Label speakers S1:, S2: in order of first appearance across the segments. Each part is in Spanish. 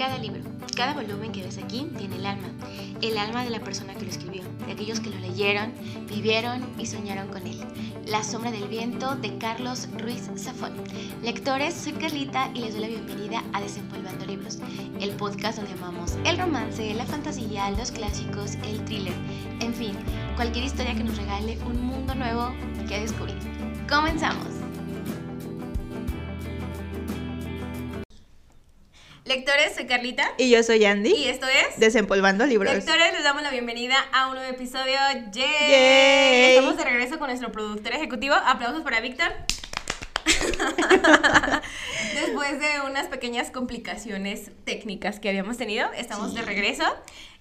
S1: Cada libro, cada volumen que ves aquí tiene el alma, el alma de la persona que lo escribió, de aquellos que lo leyeron, vivieron y soñaron con él. La sombra del viento de Carlos Ruiz Zafón. Lectores, soy Carlita y les doy la bienvenida a Desempolvando Libros, el podcast donde amamos el romance, la fantasía, los clásicos, el thriller, en fin, cualquier historia que nos regale un mundo nuevo que descubrir. ¡Comenzamos! Lectores, soy Carlita.
S2: Y yo soy Andy.
S1: Y esto es
S2: Desempolvando Libros.
S1: Lectores, les damos la bienvenida a un nuevo episodio. ¡Yay!
S2: ¡Yay!
S1: Estamos de regreso con nuestro productor ejecutivo. Aplausos para Víctor. Después de unas pequeñas complicaciones técnicas que habíamos tenido, estamos de regreso.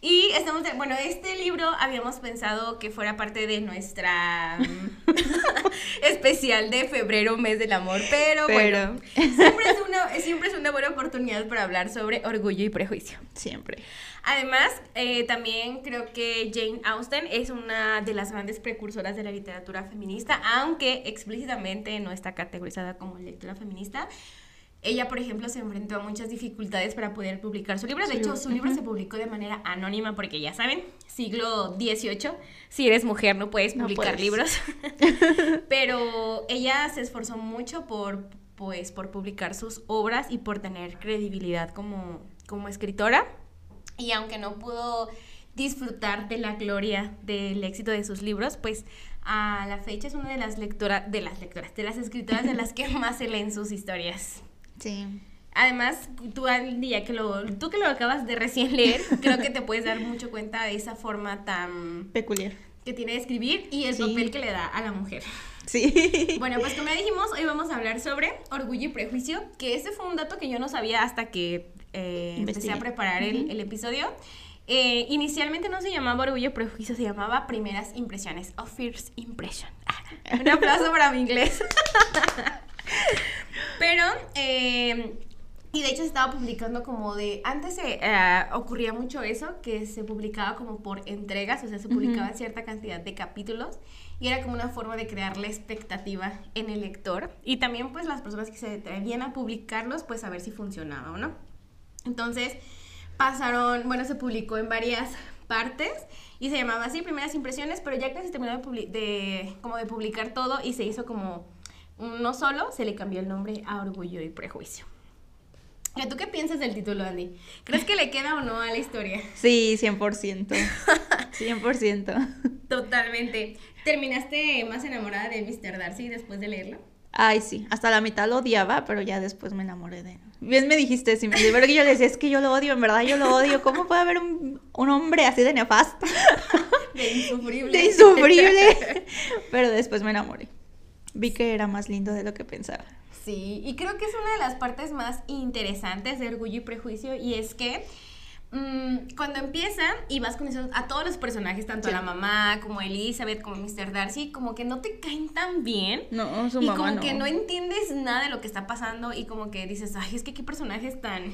S1: Y estamos de, bueno, este libro habíamos pensado que fuera parte de nuestra mm, especial de febrero, mes del amor, pero,
S2: Pero-
S1: bueno, siempre es, una, siempre es una buena oportunidad para hablar sobre orgullo y prejuicio.
S2: Siempre.
S1: Además, eh, también creo que Jane Austen es una de las grandes precursoras de la literatura feminista, aunque explícitamente no está categorizada como lectura feminista. Ella, por ejemplo, se enfrentó a muchas dificultades para poder publicar su libro. De hecho, su libro se publicó de manera anónima porque ya saben, siglo XVIII, si eres mujer no puedes
S2: No
S1: publicar
S2: puedes.
S1: libros. Pero ella se esforzó mucho por, pues, por publicar sus obras y por tener credibilidad como, como escritora. Y aunque no pudo disfrutar de la gloria del éxito de sus libros, pues a la fecha es una de las lectoras, de las lectoras, de las escritoras de las que más se leen sus historias.
S2: Sí.
S1: Además, tú, ya que lo, tú que lo acabas de recién leer, creo que te puedes dar mucho cuenta de esa forma tan
S2: Peculiar.
S1: que tiene de escribir y el
S2: Sí.
S1: papel que le da a la mujer.
S2: Sí.
S1: Bueno, pues como ya dijimos, hoy vamos a hablar sobre orgullo y prejuicio, que ese fue un dato que yo no sabía hasta que eh, empecé a preparar el,
S2: Ujú.
S1: el episodio. Eh, inicialmente no se llamaba orgullo y prejuicio, se llamaba primeras impresiones o first impression. Ah, Un aplauso para mi inglés. Pero, eh, y de hecho se estaba publicando como de, antes se eh, ocurría mucho eso, que se publicaba como por entregas, o sea, se publicaba cierta cantidad de capítulos y era como una forma de crear la expectativa en el lector y también pues las personas que se atrevían a publicarlos, pues a ver si funcionaba o no. Entonces pasaron, bueno, se publicó en varias partes y se llamaba así, primeras impresiones, pero ya que se terminó de- como de publicar todo y se hizo como uno solo, se le cambió el nombre a Orgullo y Prejuicio. ¿Y ¿Tú qué piensas del título, Andy? ¿Crees que le queda o no a la historia?
S2: Sí, 100%. 100%.
S1: Totalmente. ¿Terminaste más enamorada de Mr. Darcy después de leerlo?
S2: Ay, sí. Hasta la mitad lo odiaba, pero ya después me enamoré de él. Bien me dijiste, sí, pero que yo le decía, es que yo lo odio, en verdad yo lo odio. ¿Cómo puede haber un, un hombre así de nefasto?
S1: De insufrible.
S2: De insufrible. Pero después me enamoré. Vi que era más lindo de lo que pensaba.
S1: Sí, y creo que es una de las partes más interesantes de Orgullo y Prejuicio y es que mm, cuando empieza y vas conociendo a todos los personajes, tanto
S2: Sí.
S1: a la mamá como a Elizabeth como a Mr. Darcy, como que no te caen tan bien.
S2: No, su
S1: y
S2: mamá
S1: como
S2: no.
S1: que no entiendes nada de lo que está pasando y como que dices, ay, es que qué personajes tan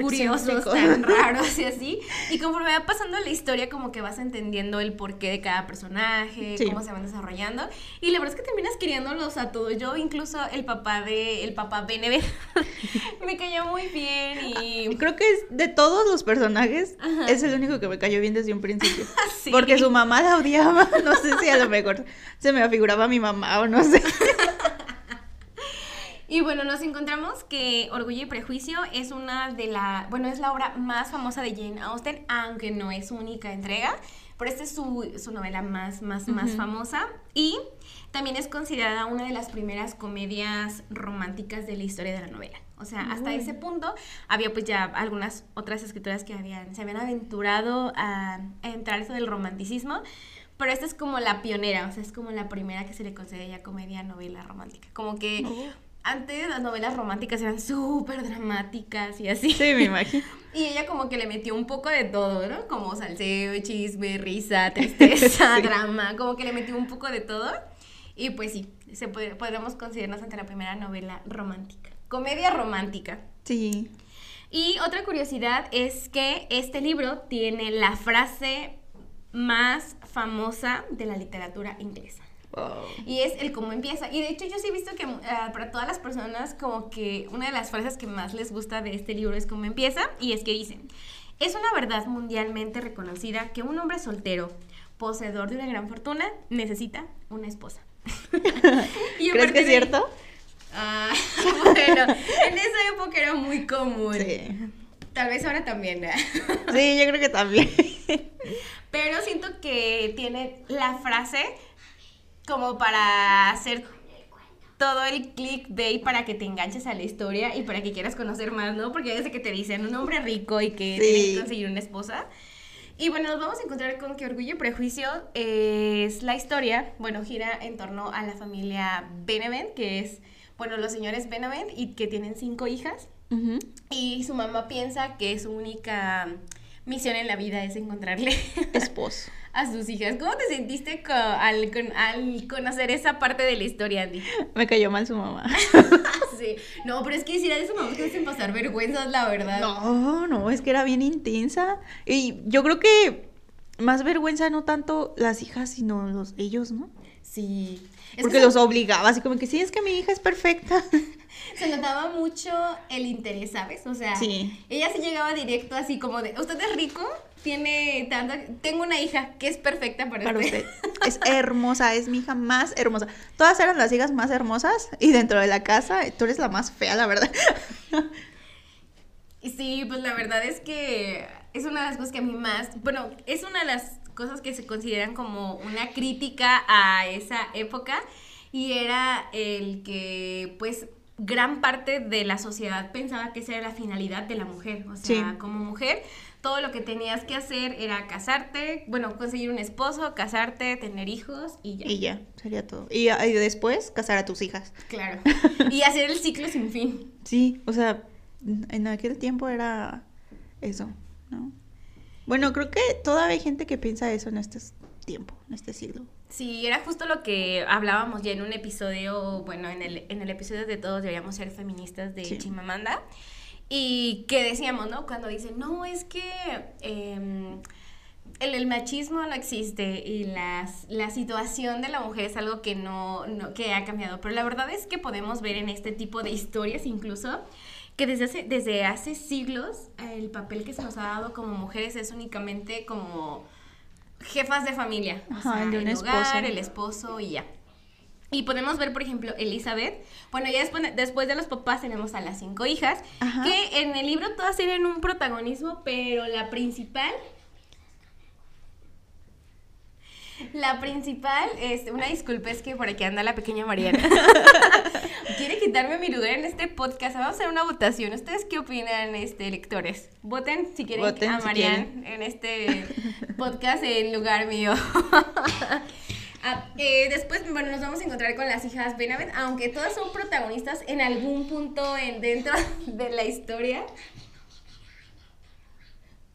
S1: curiosos, tan raros y así. Y conforme va pasando la historia, como que vas entendiendo el porqué de cada personaje,
S2: Sí.
S1: cómo se van desarrollando. Y la verdad es que terminas queriéndolos a todos. Yo, incluso el papá de, el papá Benevent, me cayó muy bien y.
S2: Creo que es de todos los personajes,
S1: Ajá.
S2: es el único que me cayó bien desde un principio.
S1: Sí.
S2: Porque su mamá la odiaba. No sé si a lo mejor se me afiguraba mi mamá o no sé.
S1: Y bueno, nos encontramos que Orgullo y Prejuicio es una de la, bueno, es la obra más famosa de Jane Austen, aunque no es su única entrega, pero esta es su, su novela más, más, más
S2: Ujú.
S1: famosa y también es considerada una de las primeras comedias románticas de la historia de la novela. O sea, hasta
S2: Uy.
S1: ese punto había pues ya algunas otras escritoras que habían, se habían aventurado a, a entrar eso del romanticismo, pero esta es como la pionera, o sea, es como la primera que se le concede ya comedia novela romántica. Como que antes las novelas románticas eran súper dramáticas y así.
S2: Sí, me imagino.
S1: Y ella como que le metió un poco de todo, ¿no? Como salseo, chisme, risa, tristeza,
S2: Sí.
S1: drama, como que le metió un poco de todo. Y pues sí, se podemos considerarnos ante la primera novela romántica. Comedia romántica.
S2: Sí.
S1: Y otra curiosidad es que este libro tiene la frase más famosa de la literatura inglesa.
S2: Wow.
S1: Y es el cómo empieza. Y de hecho yo sí he visto que ah, para todas las personas como que una de las frases que más les gusta de este libro es cómo empieza. Y es que dicen, es una verdad mundialmente reconocida que un hombre soltero, poseedor de una gran fortuna, necesita una esposa. Y
S2: ¿Crees que es
S1: de-
S2: cierto?
S1: Ah, bueno, en esa época era muy común.
S2: Sí.
S1: Tal vez ahora también. ¿eh?
S2: Sí, yo creo que también.
S1: Pero siento que tiene la frase como para hacer todo el clickbait para que te enganches a la historia y para que quieras conocer más, ¿no? Porque desde que te dicen un hombre rico y que
S2: Sí.
S1: tiene que conseguir una esposa. Y bueno, nos vamos a encontrar con que Orgullo y Prejuicio es la historia, bueno, gira en torno a la familia Benevent, que es, bueno, los señores Benevent y que tienen cinco hijas. Y su mamá piensa que su única misión en la vida es encontrarle
S2: Esposo.
S1: a sus hijas. ¿Cómo te sentiste co- al, con- al conocer esa parte de la historia, Andy?
S2: Me cayó mal su mamá.
S1: Sí. No, pero es que si era de su mamá te hacen pasar vergüenzas, la verdad.
S2: No, no, es que era bien intensa. Y yo creo que más vergüenza no tanto las hijas, sino los ellos, ¿no?
S1: Sí. Es que
S2: Porque los obligaba, así como que sí, es que mi hija es perfecta.
S1: Se notaba mucho el interés, ¿sabes? O sea,
S2: Sí.
S1: ella sí llegaba directo así como de, ¿usted es rico? Tiene tanta... Tengo una hija que es perfecta para,
S2: Para
S1: usted.
S2: usted. Es hermosa, es mi hija más hermosa. Todas eran las hijas más hermosas y dentro de la casa tú eres la más fea, la verdad.
S1: Sí, pues la verdad es que es una de las cosas que a mí más, bueno, es una de las cosas que se consideran como una crítica a esa época y era el que pues gran parte de la sociedad pensaba que esa era la finalidad de la mujer, o sea,
S2: Sí.
S1: como mujer todo lo que tenías que hacer era casarte, bueno, conseguir un esposo, casarte, tener hijos y ya.
S2: Y ya, sería todo. Y, y después casar a tus hijas.
S1: Claro. Y hacer el ciclo sin fin.
S2: Sí, o sea, en aquel tiempo era eso, ¿no? Bueno, creo que todavía hay gente que piensa eso en este tiempo, en este siglo.
S1: Sí, era justo lo que hablábamos ya en un episodio, bueno, en el, en el episodio de Todos deberíamos ser feministas de
S2: Sí.
S1: Chimamanda. Y que decíamos, ¿no? Cuando dicen, no, es que em, el, el machismo no existe y las, la situación de la mujer es algo que no, no- que ha cambiado. Pero la verdad es que podemos ver en este tipo de historias incluso que desde hace, desde hace siglos el papel que se nos ha dado como mujeres es únicamente como jefas de familia. O
S2: Ajá,
S1: sea,
S2: el de un
S1: el hogar,
S2: esposo.
S1: el esposo y ya. Y podemos ver, por ejemplo, Elizabeth. Bueno, ya después, después de los papás tenemos a las cinco hijas,
S2: Ajá.
S1: que en el libro todas tienen un protagonismo, pero la principal... La principal, este, una disculpa, es que por aquí anda la pequeña Mariana. Quiere quitarme mi lugar en este podcast. Vamos a hacer una votación. ¿Ustedes qué opinan, este, lectores? Voten si quieren
S2: Voten
S1: a
S2: si
S1: Mariana
S2: quieren.
S1: en este podcast en lugar mío. Ah, eh, después, bueno, nos vamos a encontrar con las hijas Benavent, aunque todas son protagonistas en algún punto en, dentro de la historia.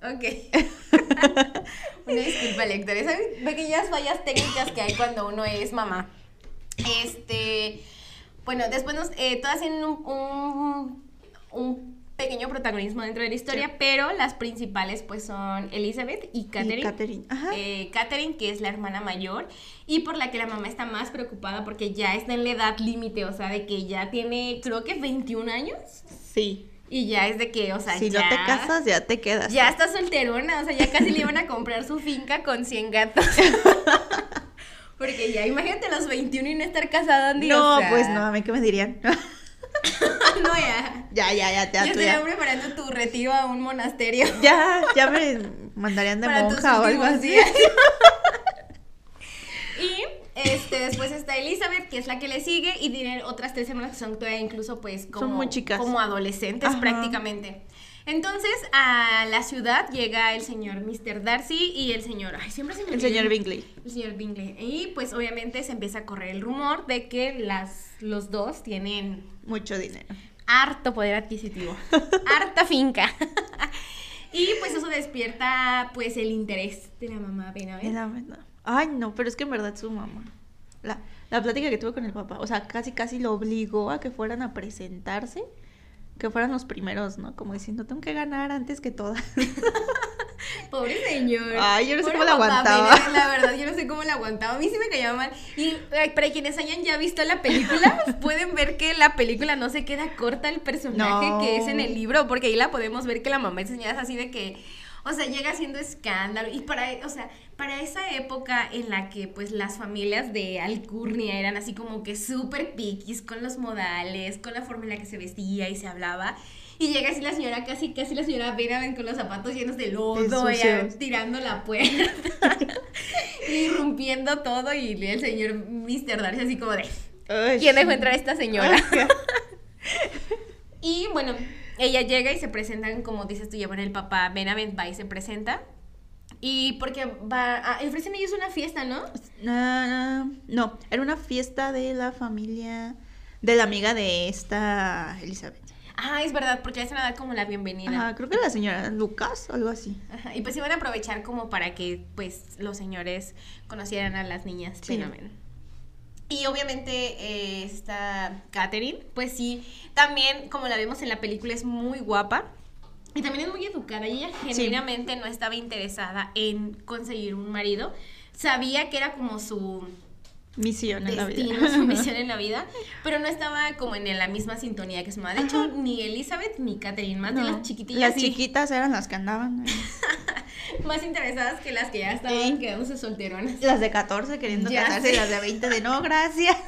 S1: Ok. Una disculpa, lectores. Son pequeñas fallas técnicas que hay cuando uno es mamá. Este. Bueno, después nos, eh, todas tienen un, un, un pequeño protagonismo dentro de la historia,
S2: Sí.
S1: pero las principales pues son Elizabeth y Catherine.
S2: Y Catherine, ajá.
S1: Eh, Catherine, que es la hermana mayor, y por la que la mamá está más preocupada porque ya está en la edad límite, o sea, de que ya tiene, creo que 21 años,
S2: Sí.
S1: Y ya es de que, o sea,
S2: si
S1: ya...
S2: no te casas, ya te quedas.
S1: Ya está solterona, o sea, ya casi le iban a comprar su finca con 100 gatos. Porque ya, imagínate a los 21 y no estar casada, Andy.
S2: No,
S1: o sea,
S2: pues no, a mí qué me dirían.
S1: no, ya.
S2: ya, ya, ya, ya,
S1: Ya estaría preparando tu retiro a un monasterio.
S2: Ya, ya me mandarían de
S1: para
S2: monja o algo así.
S1: Este, después está Elizabeth, que es la que le sigue, y tienen otras tres hermanas que son todavía incluso pues como,
S2: Son muy chicas.
S1: como adolescentes
S2: Ajá.
S1: prácticamente. Entonces a la ciudad llega el señor Mr. Darcy y el señor, ay, siempre se me
S2: El señor Bingley.
S1: el señor Bingley. Y pues obviamente se empieza a correr el rumor de que las, los dos tienen
S2: Mucho dinero.
S1: harto poder adquisitivo, harta finca. y pues eso despierta pues el interés de la mamá Benavent.
S2: Ay, no, pero es que en verdad su mamá. La, la plática que tuve con el papá, o sea, casi casi lo obligó a que fueran a presentarse, que fueran los primeros, ¿no? Como diciendo, tengo que ganar antes que todas.
S1: Pobre señor.
S2: Ay, yo no sé cómo la aguantaba.
S1: La verdad, yo no sé cómo la aguantaba. A mí sí me caía mal. Y para quienes hayan ya visto la película, pueden ver que la película no se queda corta el personaje
S2: No.
S1: que es en el libro, porque ahí la podemos ver que la mamá es señora es así de que. O sea, llega haciendo escándalo. Y para, o sea, para esa época en la que pues las familias de Alcurnia eran así como que súper piquis con los modales, con la forma en la que se vestía y se hablaba. Y llega así la señora, casi, casi la señora Benavent con los zapatos llenos de lodo, ella tirando la puerta, y rompiendo todo. Y el señor Mr. Darcy así como de, ¿quién dejó entrar a esta señora? Y bueno, ella llega y se presentan, como dices tú, llevan el papá Benavent va y se presenta. Y porque va, a, ofrecen ellos una fiesta, ¿no?
S2: Ah, no, era una fiesta de la familia de la amiga de esta Elizabeth.
S1: Ah, es verdad, porque le hacen a dar como la bienvenida.
S2: Ajá, creo que la señora Lucas, algo así.
S1: Ajá, Y pues iban a aprovechar como para que pues los señores conocieran a las niñas
S2: Sí.
S1: Benavent. Y obviamente eh, esta Catherine, pues sí, también como la vemos en la película es muy guapa y también es muy educada y ella genuinamente no estaba interesada en conseguir un marido. Sabía que era como su
S2: Misión en la vida.
S1: su misión en la vida, pero no estaba como en la misma sintonía que su mamá. De hecho, ni Elizabeth ni Catherine, más de las chiquitillas.
S2: Las
S1: sí
S2: chiquitas eran las que andaban.
S1: más interesadas que las que ya estaban
S2: Sí.
S1: quedándose solteronas.
S2: Las de 14 queriendo
S1: Ya
S2: casarse
S1: sé.
S2: y las de 20 de no, gracias.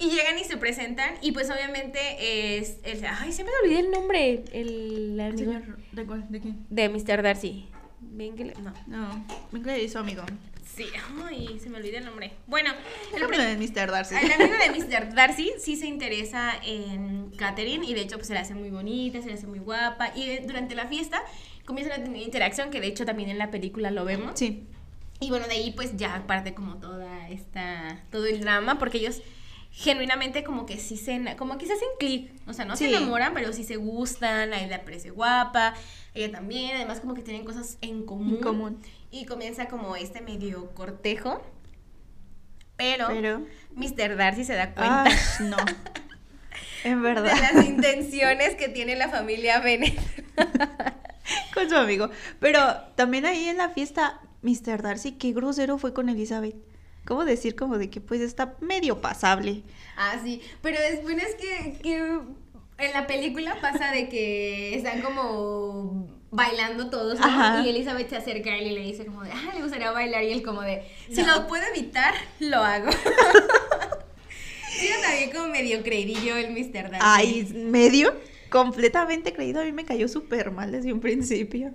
S1: Y llegan y se presentan y pues obviamente es... el- ay, se me olvidó el nombre. El amigo
S2: ¿de cuál? ¿De quién?
S1: de Mr. Darcy. Bingley- no.
S2: No, Winkler y su amigo.
S1: Sí, ay, se me olvidó el nombre. Bueno, el,
S2: El
S1: pre-
S2: de Mr. Darcy.
S1: el amigo de Mr. Darcy sí se interesa en Catherine y de hecho pues se la hace muy bonita, se la hace muy guapa y eh, durante la fiesta comienzan a tener interacción que de hecho también en la película lo vemos.
S2: Sí.
S1: Y bueno, de ahí pues ya parte como toda esta, todo el drama, porque ellos genuinamente como que sí se, como que se hacen clic, o sea, no se enamoran, pero sí se gustan, a él le parece guapa, ella también, además como que tienen cosas en común.
S2: En común.
S1: Y comienza como este medio cortejo, pero,
S2: Pero.
S1: Mr. Darcy se da cuenta
S2: Ay, no. En
S1: de
S2: verdad.
S1: las intenciones que tiene la familia Bennett.
S2: Con su amigo. Pero también ahí en la fiesta, Mr. Darcy, qué grosero fue con Elizabeth. ¿Cómo decir como de que pues está medio pasable?
S1: Ah, sí, pero es, bueno, es que, que en la película pasa de que están como bailando todos, ¿no?
S2: Ajá.
S1: Y Elizabeth se acerca a él y le dice como de, ah, le gustaría bailar, y él como de, si
S2: No.
S1: lo puedo evitar, lo hago. era también como medio creidillo el Mr. Darcy.
S2: Ay, medio completamente creído. A mí me cayó súper mal desde un principio.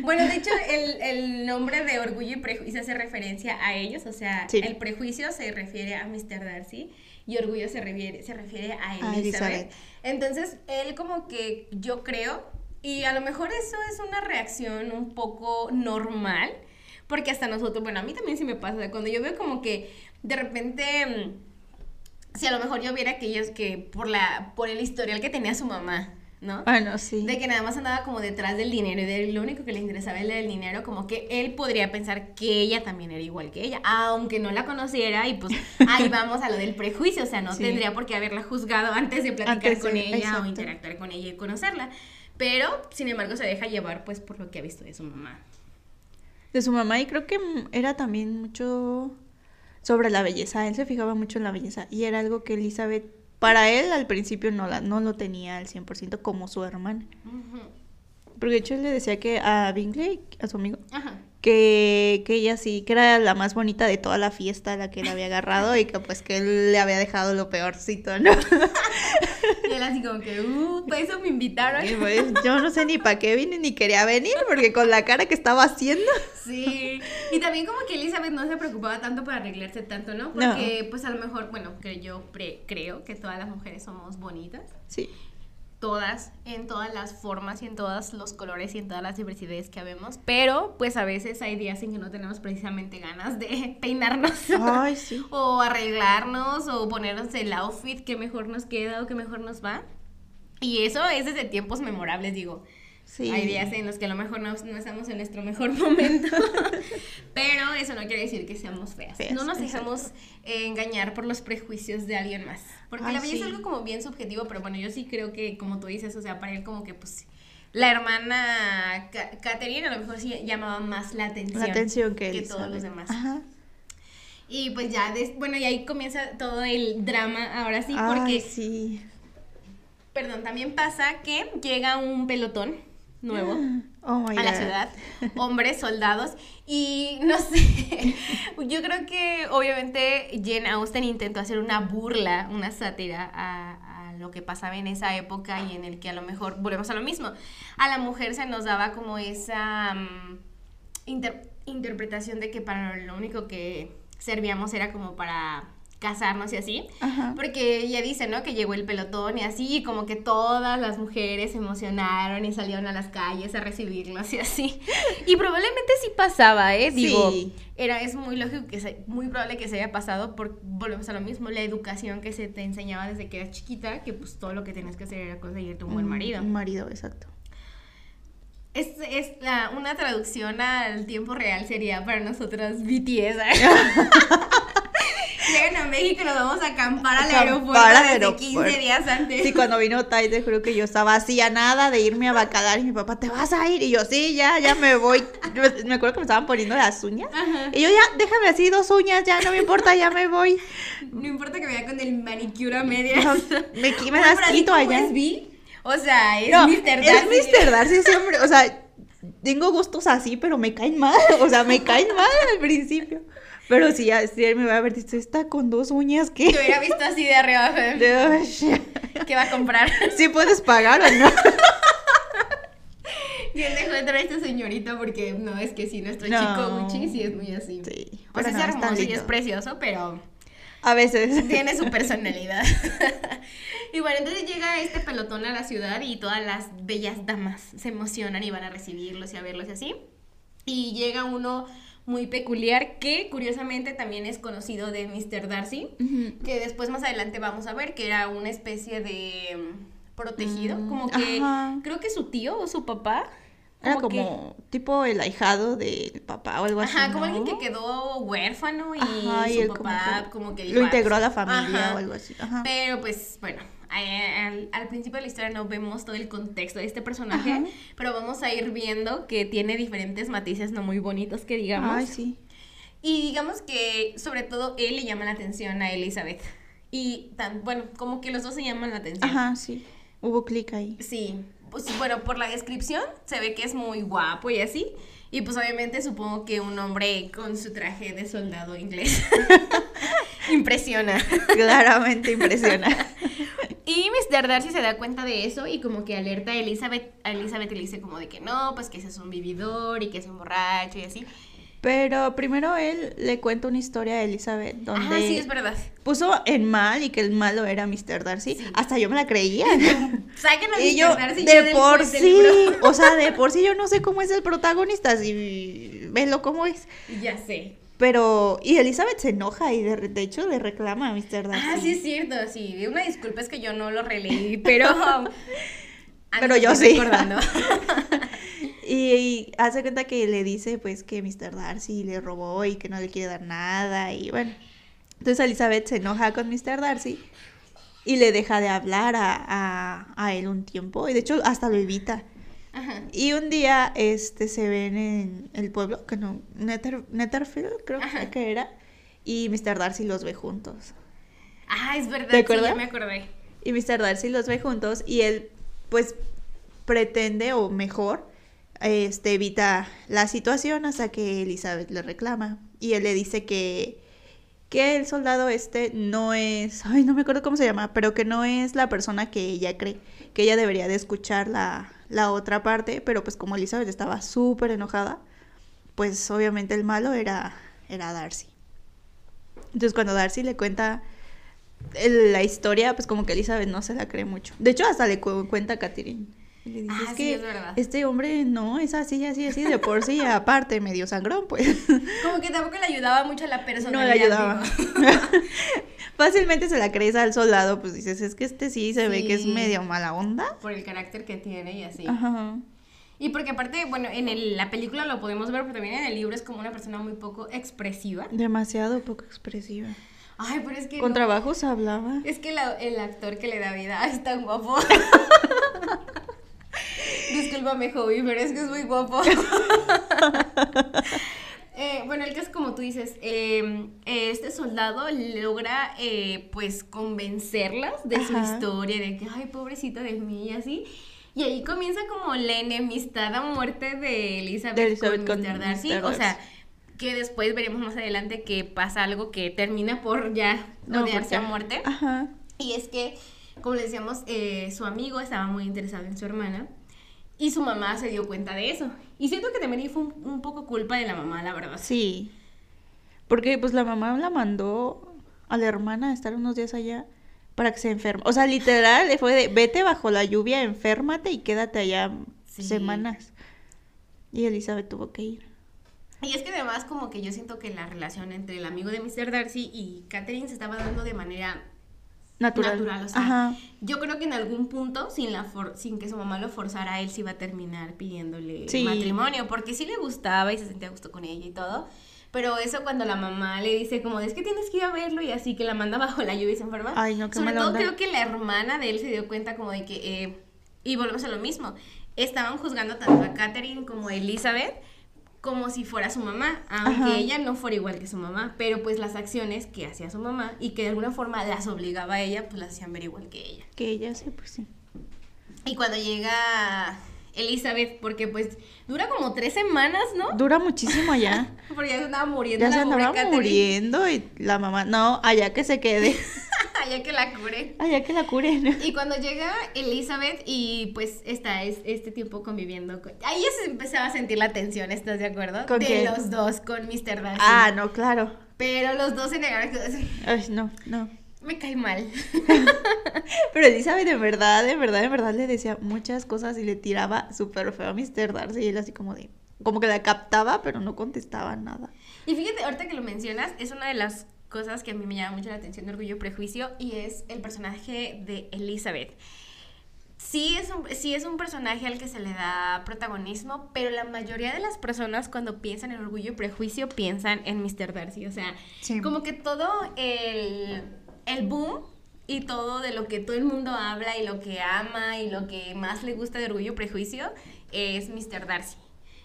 S1: Bueno, de hecho, el, el nombre de Orgullo y Prejuicio hace referencia a ellos, o sea,
S2: Sí.
S1: el prejuicio se refiere a Mr. Darcy y Orgullo se refiere, se refiere a
S2: A
S1: Elizabeth.
S2: Elizabeth.
S1: Entonces, él como que yo creo, y a lo mejor eso es una reacción un poco normal, porque hasta nosotros, bueno, a mí también sí me pasa, cuando yo veo como que de repente... Si a lo mejor yo viera que ellos que por la por el historial que tenía su mamá, ¿no?
S2: Bueno, sí.
S1: De que nada más andaba como detrás del dinero y de lo único que le interesaba era el dinero, como que él podría pensar que ella también era igual que ella, aunque no la conociera y pues ahí vamos a lo del prejuicio, o sea, no
S2: Sí.
S1: tendría por qué haberla juzgado antes de platicar
S2: Antes
S1: con ella o interactuar con ella y conocerla. Pero, sin embargo, se deja llevar pues por lo que ha visto de su mamá.
S2: De su mamá y creo que era también mucho sobre la belleza. Él se fijaba mucho en la belleza y era algo que Elizabeth, para él al principio no, la, no lo tenía al 100% como su hermana. Porque de hecho él le decía que a Bingley, a su amigo,
S1: Ajá.
S2: Que, que ella sí, que era la más bonita de toda la fiesta, la que él había agarrado y que pues que él le había dejado lo peorcito, ¿no?
S1: Y él así como que, uh, para eso me invitaron.
S2: Y pues, yo no sé ni para qué vine ni quería venir porque con la cara que estaba haciendo.
S1: Sí, y también como que Elizabeth no se preocupaba tanto por arreglarse tanto, ¿no?
S2: No.
S1: Porque pues a lo mejor, bueno, que yo pre- creo que todas las mujeres somos bonitas,
S2: Sí.
S1: Todas, en todas las formas y en todos los colores y en todas las diversidades que habemos, pero pues a veces hay días en que no tenemos precisamente ganas de peinarnos.
S2: Ay, sí.
S1: o arreglarnos o ponernos el outfit que mejor nos queda o que mejor nos va. Y eso es desde tiempos memorables, digo.
S2: Sí.
S1: Hay días en los que a lo mejor no, no estamos en nuestro mejor momento, pero eso no quiere decir que seamos feas.
S2: Feas,
S1: no nos dejamos eh, engañar por los prejuicios de alguien más. Porque
S2: Ay,
S1: la belleza
S2: sí.
S1: es algo como bien subjetivo, pero bueno, yo sí creo que, como tú dices, o sea, para él como que pues la hermana Catherine a lo mejor sí llamaba más la atención.
S2: La atención que,
S1: que todos los demás. Ajá. Y pues ya, bueno, y ahí comienza todo el drama ahora sí, porque...
S2: sí.
S1: Perdón, también pasa que llega un pelotón nuevo
S2: oh
S1: a la ciudad, hombres, soldados, y no sé, yo creo que obviamente Jane Austen intentó hacer una burla, una sátira a, lo que pasaba en esa época y en el que a lo mejor, volvemos a lo mismo, a la mujer se nos daba como esa mm, interpretación de que para lo único que servíamos era como para casarnos y así, porque ella dice, ¿no? Que llegó el pelotón y así, como que todas las mujeres se emocionaron y salieron a las calles a recibirlos y así. Y probablemente sí pasaba, ¿eh? Digo, era, es muy lógico que se, muy probable que se haya pasado por, volvemos a lo mismo, la educación que se te enseñaba desde que eras chiquita, que pues todo lo que tenías que hacer era conseguirte un buen marido.
S2: Un marido, exacto.
S1: Es, es la, una traducción al tiempo real sería para nosotros BTS. Llegan a México y nos vamos a acampar al aeropuerto desde 15 días antes.
S2: Sí, cuando vino Tai, te juro que yo estaba así a nada de irme a Bacalar y mi papá, ¿te vas a ir? Y yo, sí, ya, ya me voy. me acuerdo que me estaban poniendo las uñas. Y yo, ya, déjame así dos uñas, ya, no me importa, ya me voy.
S1: No importa que vaya con el manicure a medias.
S2: me, me las quito allá.
S1: O sea, es Mr. Darcy.
S2: Es Mr. Darcy siempre, o sea, tengo gustos así, pero me caen mal. O sea, me caen mal al principio. Pero si, si él me va a ver, dice, está con dos uñas que...
S1: Te hubiera visto así de arriba. ¿Qué va a comprar?
S2: ¿Sí puedes pagar o no?
S1: Y él dejó de traer a esta señorita porque no, es que sí, nuestro chico Gucci sí es muy así. Sí. Pues es hermoso y es precioso, pero...
S2: A veces.
S1: Tiene su personalidad. y bueno, entonces llega este pelotón a la ciudad y todas las bellas damas se emocionan y van a recibirlos y a verlos y así. Y llega uno muy peculiar que curiosamente también es conocido de Mr. Darcy, que después más adelante vamos a ver que era una especie de mm, protegido, mm, como que creo que su tío o su papá
S2: era como tipo el ahijado del papá o algo así.
S1: Ajá, como alguien que quedó huérfano y su papá como que,
S2: lo integró a la familia o algo así.
S1: Pero pues bueno, al, principio de la historia no vemos todo el contexto de este personaje, pero vamos a ir viendo que tiene diferentes matices no muy bonitos que digamos.
S2: Ay, sí.
S1: Y digamos que sobre todo él le llama la atención a Elizabeth. Y tan, bueno, como que los dos se llaman la atención.
S2: Ajá, sí. Hubo clic ahí.
S1: Sí pues bueno, por la descripción se ve que es muy guapo y así. Y pues obviamente supongo que un hombre con su traje de soldado inglés impresiona.
S2: Claramente impresiona.
S1: y Mr. Darcy se da cuenta de eso y como que alerta a Elizabeth, a Elizabeth le dice como de que no, pues que ese es un vividor y que es un borracho y así.
S2: Pero primero él le cuenta una historia a Elizabeth donde
S1: ah, sí, es verdad.
S2: puso en mal y que el malo era Mr. Darcy. Hasta yo me la creía.
S1: Sáquenos y
S2: Mr.
S1: Darcy
S2: de por sí, o sea, de por sí yo no sé cómo es el protagonista, si veslo cómo es.
S1: Ya sé.
S2: Pero, y Elizabeth se enoja y de, de, hecho le reclama a Mr. Darcy.
S1: Ah, sí es cierto, sí. Una disculpa es que yo no lo releí, pero...
S2: pero yo sí. Recordando. Y, hace cuenta que le dice pues que Mr. Darcy le robó y que no le quiere dar nada y bueno. Entonces Elizabeth se enoja con Mr. Darcy y le deja de hablar a, a, él un tiempo y de hecho hasta lo evita. Y un día este se ven en el pueblo, que no, Netherfield creo que era, y Mr. Darcy los ve juntos.
S1: Ah, es verdad, sí, ya me acordé.
S2: Y Mr. Darcy los ve juntos y él pues pretende o mejor este, evita la situación hasta que Elizabeth le reclama. Y él le dice que, que el soldado este no es, ay, no me acuerdo cómo se llama, pero que no es la persona que ella cree, que ella debería de escuchar la, la otra parte, pero pues como Elizabeth estaba súper enojada, pues obviamente el malo era, era Darcy. Entonces cuando Darcy le cuenta la historia, pues como que Elizabeth no se la cree mucho. De hecho, hasta le cuenta a Catherine y le dices ah, que este hombre no es así, así, así, de por sí, aparte medio sangrón, pues.
S1: Como que tampoco le ayudaba mucho a la persona.
S2: No le ayudaba. Fácilmente se la crees al soldado, pues dices, es que este sí se ve que es medio mala onda.
S1: Por el carácter que tiene y así. Ajá. Y porque aparte, bueno, en la película lo podemos ver, pero también en el libro es como una persona muy poco expresiva.
S2: Demasiado poco expresiva.
S1: Ay, pero es que.
S2: Con trabajos hablaba.
S1: Es que el actor que le da vida es tan guapo. Discúlpame, Hobby, pero es que es muy guapo. Eh, bueno, el caso como tú dices, eh, este soldado logra eh, pues convencerlas de su historia, de que, ay, pobrecita de mí, y así. Y ahí comienza como la enemistad a muerte de Elizabeth,
S2: De Elizabeth
S1: con,
S2: con
S1: Mr. Darcy. O sea, que después veremos más adelante que pasa algo que termina por ya
S2: No,
S1: odiarse a muerte.
S2: Ajá.
S1: Y es que, como le decíamos, eh, su amigo estaba muy interesado en su hermana y su mamá se dio cuenta de eso. Y siento que también fue un, un poco culpa de la mamá, la verdad.
S2: Sí. Porque pues la mamá la mandó a la hermana a estar unos días allá para que se enferme. O sea, literal, le fue de vete bajo la lluvia, enférmate y quédate allá
S1: Sí.
S2: semanas. Y Elizabeth tuvo que ir.
S1: Y es que además como que yo siento que la relación entre el amigo de Mr. Darcy y Catherine se estaba dando de manera
S2: Natural.
S1: natural. O sea,
S2: Ajá.
S1: yo creo que en algún punto, sin, la for- sin que su mamá lo forzara, él se iba a terminar pidiéndole
S2: Sí.
S1: matrimonio, porque sí le gustaba y se sentía a gusto con ella y todo. Pero eso cuando la mamá le dice como, es que tienes que ir a verlo y así que la manda bajo la lluvia y se enferma.
S2: Ay, no, qué
S1: Sobre todo
S2: onda.
S1: creo que la hermana de él se dio cuenta como de que, eh, y volvemos a lo mismo, estaban juzgando tanto a Catherine como a Elizabeth como si fuera su mamá, aunque
S2: Ajá.
S1: ella no fuera igual que su mamá, pero pues las acciones que hacía su mamá y que de alguna forma las obligaba a ella, pues las hacían ver igual que ella.
S2: Que ella sí, pues sí.
S1: Y cuando llega Elizabeth, porque pues dura como tres semanas, ¿no?
S2: Dura muchísimo allá.
S1: Porque ya se andaba muriendo
S2: ya se
S1: la pobre
S2: andaba
S1: Catherine.
S2: muriendo y la mamá, no, allá que se quede.
S1: Allá que la cure.
S2: allá que la curen.
S1: Y cuando llega Elizabeth y pues está es, este tiempo conviviendo con... Ahí ya se empezaba a sentir la tensión, ¿estás de acuerdo?
S2: ¿Con
S1: de los dos, con Mr. Darcy.
S2: Ah, no, claro.
S1: Pero los dos se negaron.
S2: Ay, no, no.
S1: Me cae mal.
S2: Pero Elizabeth de verdad, de verdad, de verdad le decía muchas cosas y le tiraba súper feo a Mr. Darcy y él así como de, como que la captaba, pero no contestaba nada.
S1: Y fíjate, ahorita que lo mencionas, es una de las cosas que a mí me llama mucho la atención de Orgullo y Prejuicio y es el personaje de Elizabeth. Sí es, un, sí es un personaje al que se le da protagonismo, pero la mayoría de las personas cuando piensan en Orgullo y Prejuicio piensan en Mr. Darcy. O sea,
S2: Sí.
S1: como que todo el, el boom y todo de lo que todo el mundo habla y lo que ama y lo que más le gusta de Orgullo y Prejuicio es Mr. Darcy.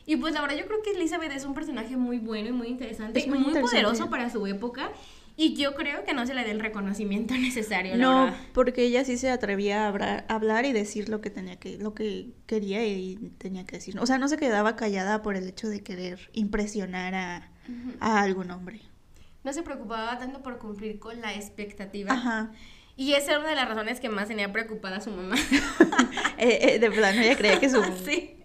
S1: Y pues la verdad yo creo que Elizabeth es un personaje muy bueno y muy interesante,
S2: Es muy
S1: muy,
S2: interesante.
S1: poderoso para su época y yo creo que no se le da el reconocimiento necesario, la
S2: No,
S1: verdad.
S2: porque ella sí se atrevía a hablar, a hablar y decir lo que tenía que, lo que quería y tenía que decir. O sea, no se quedaba callada por el hecho de querer impresionar a, a algún hombre.
S1: No se preocupaba tanto por cumplir con la expectativa.
S2: Ajá.
S1: Y esa era una de las razones que más tenía preocupada a su mamá.
S2: Eh, eh, de plano, ella creía que su...
S1: sí.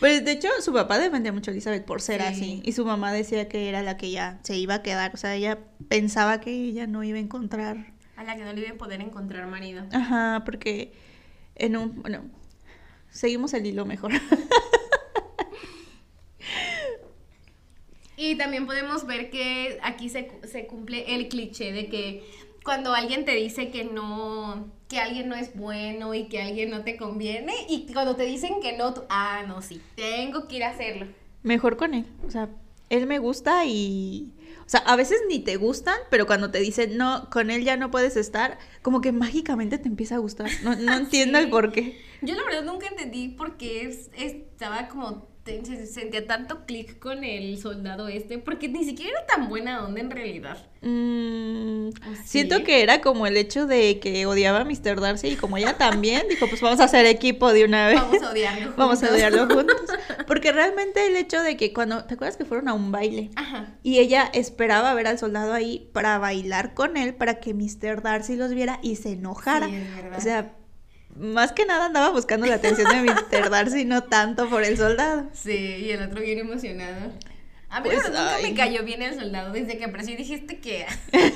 S2: Pues de hecho, su papá defendía mucho a Elizabeth por ser
S1: Sí.
S2: así. Y su mamá decía que era la que ya se iba a quedar. O sea, ella pensaba que ella no iba a encontrar.
S1: A la que no le iba a poder encontrar marido.
S2: Ajá, porque en un. Bueno, seguimos el hilo mejor.
S1: Y también podemos ver que aquí se, se cumple el cliché de que cuando alguien te dice que no, que alguien no es bueno y que alguien no te conviene, y cuando te dicen que no, tú, ah, no, sí, tengo que ir a hacerlo.
S2: mejor con él. O sea, él me gusta y. O sea, a veces ni te gustan, pero cuando te dicen no, con él ya no puedes estar, como que mágicamente te empieza a gustar. No, no entiendo
S1: Sí.
S2: el por qué.
S1: Yo la verdad nunca entendí por qué es- estaba como, sentía tanto clic con el soldado este, porque ni siquiera era tan buena onda en realidad.
S2: Mm,
S1: ¿O
S2: Siento que era como el hecho de que odiaba a Mr. Darcy y como ella también, dijo, pues vamos a hacer equipo de una vez.
S1: Vamos a odiarlo.
S2: Vamos a
S1: juntos.
S2: odiarlo juntos. Porque realmente el hecho de que cuando, ¿te acuerdas que fueron a un baile?
S1: Ajá.
S2: Y ella esperaba ver al soldado ahí para bailar con él, para que Mr. Darcy los viera y se enojara.
S1: Sí,
S2: o sea, más que nada andaba buscando la atención de Mr. Darcy, no tanto por el soldado.
S1: Sí, y el otro bien emocionado. A mí
S2: Pues,
S1: nunca
S2: ay.
S1: me cayó bien el soldado desde que apareció y dijiste que...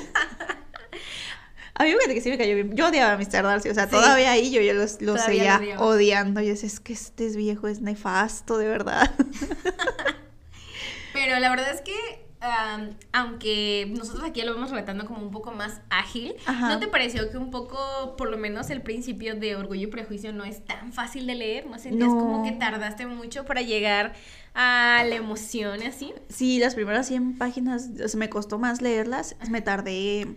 S2: A mí fíjate que sí me cayó bien. Yo odiaba a Mr. Darcy, o sea,
S1: Sí.
S2: todavía ahí yo ya los, los seguía
S1: lo
S2: odiando. Yo decía, es que este es viejo, es nefasto, de verdad.
S1: Pero la verdad es que, aunque nosotros aquí lo vamos relatando como un poco más ágil,
S2: Ajá.
S1: ¿no te pareció que un poco, por lo menos el principio de Orgullo y Prejuicio no es tan fácil de leer? ¿No sientes
S2: No.
S1: como que tardaste mucho para llegar a la emoción así?
S2: Sí, las primeras 100 páginas o sea, me costó más leerlas. Me tardé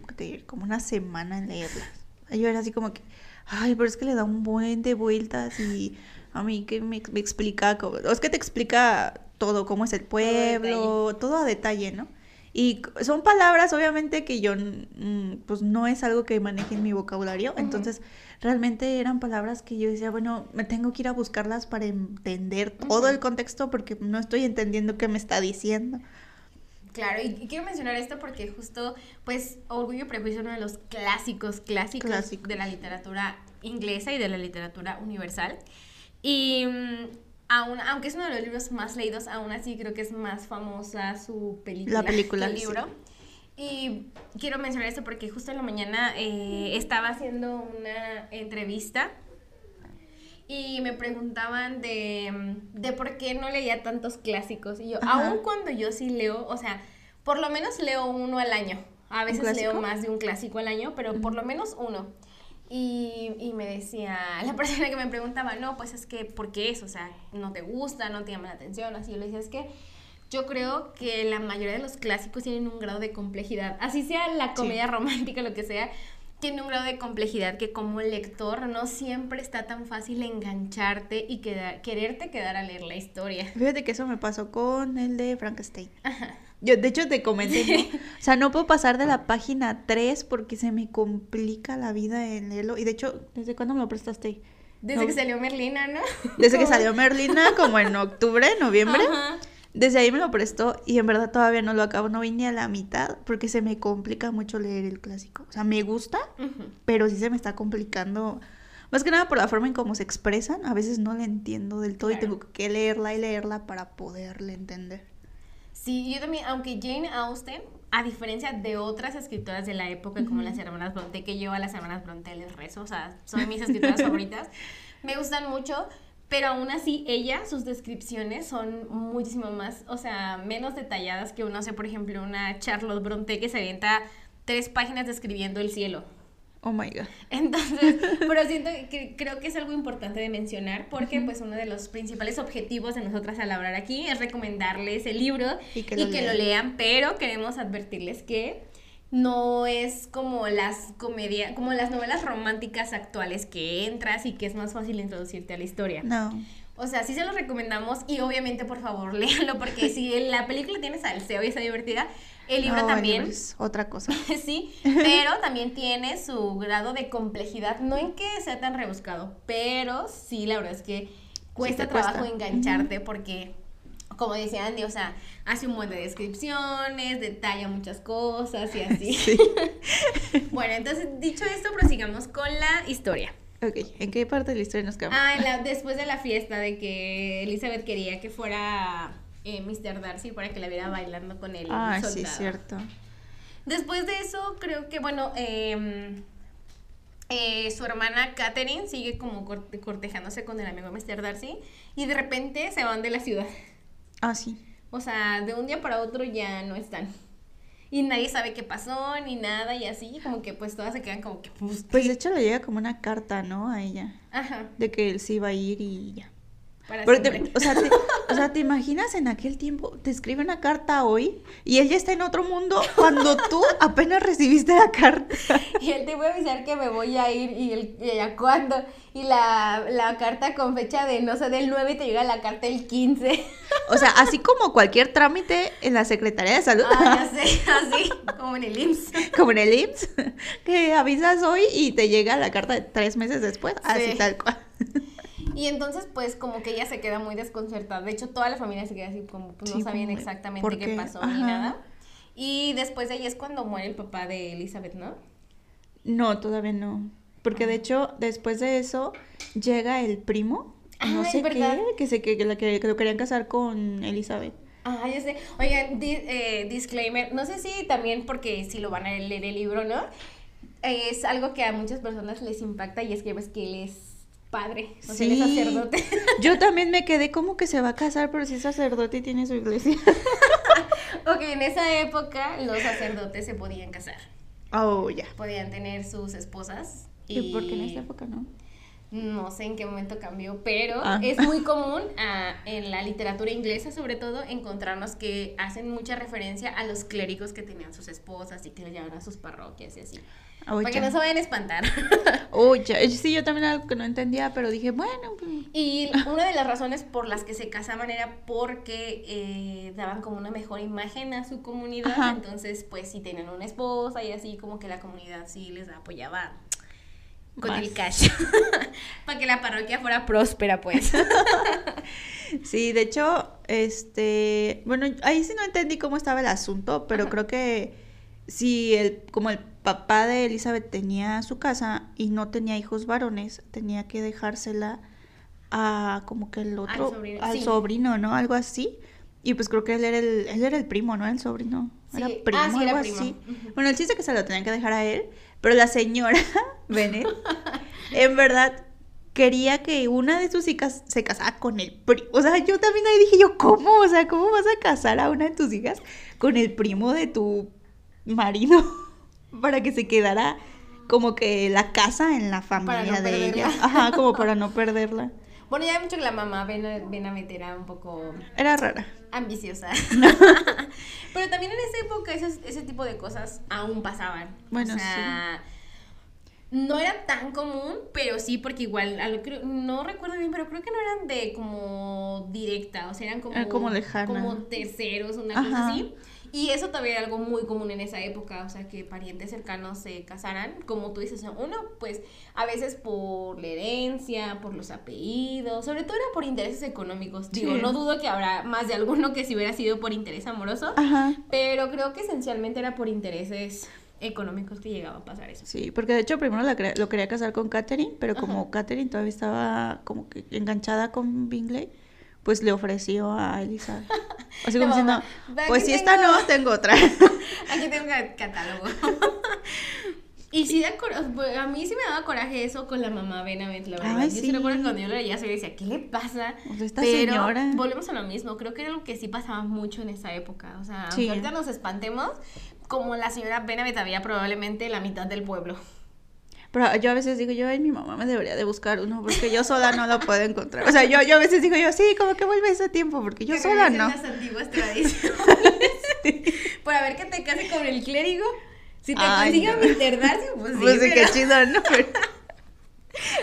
S2: como una semana en leerlas. Yo era así como que, ay, pero es que le da un buen de vueltas y, A mí que me, me explica, como- o es que te explica todo, cómo es el pueblo, todo a detalle, ¿no? Y son palabras, obviamente, que yo, mm, pues no es algo que maneje en mi vocabulario, entonces realmente eran palabras que yo decía, bueno, me tengo que ir a buscarlas para entender todo el contexto porque no estoy entendiendo qué me está diciendo.
S1: Claro, y, y quiero mencionar esto porque justo, pues, Orgullo y Prejuicio es uno de los clásicos, clásicos
S2: Clásico.
S1: de la literatura inglesa y de la literatura universal. Y mm, aún, aunque es uno de los libros más leídos, aún así creo que es más famosa su película,
S2: La película, sí.
S1: libro. Y quiero mencionar esto porque justo en la mañana eh, estaba haciendo una entrevista y me preguntaban de, de por qué no leía tantos clásicos. Y yo,
S2: Ajá.
S1: aun cuando yo sí leo, o sea, por lo menos leo uno al año. A veces leo más de un clásico al año, pero por lo menos uno. Y, y me decía, la persona que me preguntaba, no, pues es que, ¿por qué eso? O sea, ¿no te gusta? ¿No te llama la atención? Así yo le decía, es que yo creo que la mayoría de los clásicos tienen un grado de complejidad. Así sea la
S2: Sí.
S1: comedia romántica, lo que sea, tiene un grado de complejidad que como lector no siempre está tan fácil engancharte y queda- quererte quedar a leer la historia.
S2: Fíjate que eso me pasó con el de Frankenstein. Yo, de hecho, te comenté, ¿no? O sea, no puedo pasar de la página 3 porque se me complica la vida en leerlo. Y de hecho, ¿desde cuándo me lo prestaste?
S1: Desde
S2: No.
S1: que salió Merlina, ¿no?
S2: Desde que salió Merlina, como en octubre, noviembre.
S1: Ajá.
S2: Desde ahí me lo prestó y en verdad todavía no lo acabo, no vine a la mitad porque se me complica mucho leer el clásico. O sea, me gusta, pero sí se me está complicando. Más que nada por la forma en cómo se expresan, a veces no la entiendo del todo y tengo que leerla y leerla para poderle entender.
S1: Sí, yo también, aunque Jane Austen, a diferencia de otras escritoras de la época, como las hermanas Bronte, que yo a las hermanas Bronte les rezo, o sea, son mis escritoras favoritas, me gustan mucho, pero aún así ella, sus descripciones son muchísimo más, o sea, menos detalladas que uno, sé, por ejemplo, una Charlotte Bronte que se avienta tres páginas describiendo el cielo.
S2: Oh my god.
S1: Entonces, pero siento que creo que es algo importante de mencionar porque pues uno de los principales objetivos de nosotras al hablar aquí es recomendarles el libro
S2: Y
S1: y
S2: que lo lean,
S1: pero queremos advertirles que no es como las comedias, como las novelas románticas actuales que entras y que es más fácil introducirte a la historia.
S2: No.
S1: O sea, sí se los recomendamos y obviamente por favor léanlo porque si la película tiene salseo y está divertida, el libro
S2: No,
S1: también
S2: libro es otra cosa.
S1: sí, pero también tiene su grado de complejidad, no en que sea tan rebuscado, pero sí, la verdad es que cuesta trabajo
S2: cuesta.
S1: engancharte porque, como decía Andy, o sea, hace un buen de descripciones, detalla muchas cosas y así.
S2: Sí.
S1: bueno, entonces, dicho esto, prosigamos con la historia.
S2: Ok, ¿en qué parte de la historia nos quedamos?
S1: Ah, en la- después de la fiesta de que Elizabeth quería que fuera eh, Mr. Darcy para que la viera bailando con el
S2: Ah,
S1: soldado.
S2: sí, cierto.
S1: Después de eso, creo que, bueno, eh, eh, su hermana Catherine sigue como corte- cortejándose con el amigo Mr. Darcy y de repente se van de la ciudad.
S2: Ah, sí.
S1: O sea, de un día para otro ya no están. Y nadie sabe qué pasó ni nada y así, como que pues todas se quedan como que... Pues,
S2: Pues de hecho le llega como una carta, ¿no? A ella.
S1: Ajá,
S2: De que él sí iba a ir y ya. Pero te- o, sea, te, o sea, ¿te imaginas en aquel tiempo? Te escribe una carta hoy y él ya está en otro mundo cuando tú apenas recibiste la carta.
S1: Y él te voy a avisar que me voy a ir y, el, y ella cuándo. Y la, la carta con fecha de, no sé, del 9 y te llega la carta el 15.
S2: O sea, así como cualquier trámite en la Secretaría de Salud,
S1: Ah, ya sé, así, como en el IMSS.
S2: como en el IMSS, que avisas hoy y te llega la carta de tres meses después, así
S1: Sí.
S2: tal cual.
S1: Y entonces, pues, como que ella se queda muy desconcertada. De hecho, toda la familia se queda así, como, pues, no sabían
S2: como,
S1: exactamente
S2: ¿por
S1: qué
S2: qué?
S1: pasó ni nada. Y después de ahí es cuando muere el papá de Elizabeth, ¿no?
S2: No, todavía no. Porque de hecho, después de eso, llega el primo, no
S1: Ah, es
S2: sé
S1: verdad.
S2: qué, que, se, que, que, que- lo querían casar con Elizabeth.
S1: Ah, ya sé. Oigan, di- eh, disclaimer. No sé si también porque si lo van a leer el libro, ¿no? Es algo que a muchas personas les impacta y es que ves que él es padre, o sea, es sacerdote.
S2: Yo también me quedé como que se va a casar, pero si es sacerdote y tiene su iglesia.
S1: ok, en esa época los sacerdotes se podían casar.
S2: Oh, ya.
S1: Podían tener sus esposas.
S2: ¿Y por qué en esta época no?
S1: No sé en qué momento cambió, pero
S2: Ah.
S1: es muy común ah, en la literatura inglesa, sobre todo, encontrarnos que hacen mucha referencia a los clérigos que tenían sus esposas y que los llevaban a sus parroquias y así.
S2: Uy,
S1: para que
S2: ya.
S1: no se vayan a espantar.
S2: Sí, yo también algo que no entendía, pero dije, bueno, pues,
S1: Y una de las razones por las que se casaban era porque eh, daban como una mejor imagen a su comunidad.
S2: Ajá.
S1: Entonces, pues si tenían una esposa y así, como que la comunidad sí les apoyaba con
S2: Más.
S1: el cash. Para que la parroquia fuera próspera, pues.
S2: Sí, de hecho, este, bueno, ahí sí no entendí cómo estaba el asunto, pero
S1: Ajá.
S2: creo que si el, como el papá de Elizabeth tenía su casa y no tenía hijos varones, tenía que dejársela a como que el otro,
S1: sobrino,
S2: al
S1: sí.
S2: sobrino, ¿no? Algo así. Y pues creo que él era el, él era el primo, ¿no? El sobrino. Era
S1: Sí.
S2: primo,
S1: Ah, sí, era
S2: algo
S1: primo.
S2: así. Bueno, el chiste es que se lo tenían que dejar a él, pero la señora Bennett, en verdad, quería que una de sus hijas se casara con el primo. O sea, yo también ahí dije yo, ¿cómo? O sea, ¿cómo vas a casar a una de tus hijas con el primo de tu marido? Para que se quedara como que la casa en la familia
S1: no
S2: de
S1: perderla.
S2: ella. Ajá, como para no perderla.
S1: Bueno, ya he mucho que la mamá ven, ven a meter a un poco
S2: Era rara.
S1: ambiciosa. Pero también en esa época ese, ese tipo de cosas aún pasaban.
S2: Bueno,
S1: o sea, no era tan común, pero sí, porque igual, creo- no recuerdo bien, pero creo que no eran de como directa, o sea, eran como,
S2: Era como lejana.
S1: como terceros, una
S2: Ajá.
S1: cosa así. Y eso todavía era algo muy común en esa época, o sea, que parientes cercanos se casaran, como tú dices, uno, pues a veces por la herencia, por los apellidos, sobre todo era por intereses económicos. Digo,
S2: Sí.
S1: no dudo que habrá más de alguno que si hubiera sido por interés amoroso,
S2: Ajá.
S1: pero creo que esencialmente era por intereses económicos que llegaba a pasar eso.
S2: Sí, porque de hecho primero la cre- lo quería casar con Catherine, pero como
S1: Ajá.
S2: Catherine todavía estaba como que enganchada con Bingley, pues le ofreció a Elizabeth. Así como
S1: La
S2: diciendo,
S1: mamá, "Ve,
S2: pues si esta no, tengo otra.
S1: Aquí tengo un catálogo. Y sí, da a mí sí me daba coraje eso con la mamá Benavent, la verdad.
S2: Ay,
S1: yo sí recuerdo cuando yo lo leía, se decía, ¿qué le pasa?
S2: O sea, esta
S1: Pero
S2: señora.
S1: volvemos a lo mismo, creo que era algo que sí pasaba mucho en esa época. O sea,
S2: Sí.
S1: aunque ahorita nos espantemos, como la señora Benavent había probablemente la mitad del pueblo.
S2: Pero yo a veces digo, yo, ay, mi mamá me debería de buscar uno, porque yo sola no lo puedo encontrar. O sea, yo, yo a veces digo, yo, sí, como que vuelve ese tiempo, porque yo sola no.
S1: las antiguas tradiciones. Por a ver que te case con el clérigo. Si te
S2: Ay,
S1: consigue
S2: no.
S1: Darcy, pues sí.
S2: Pues sí,
S1: pero-
S2: qué chido, ¿no? Pero-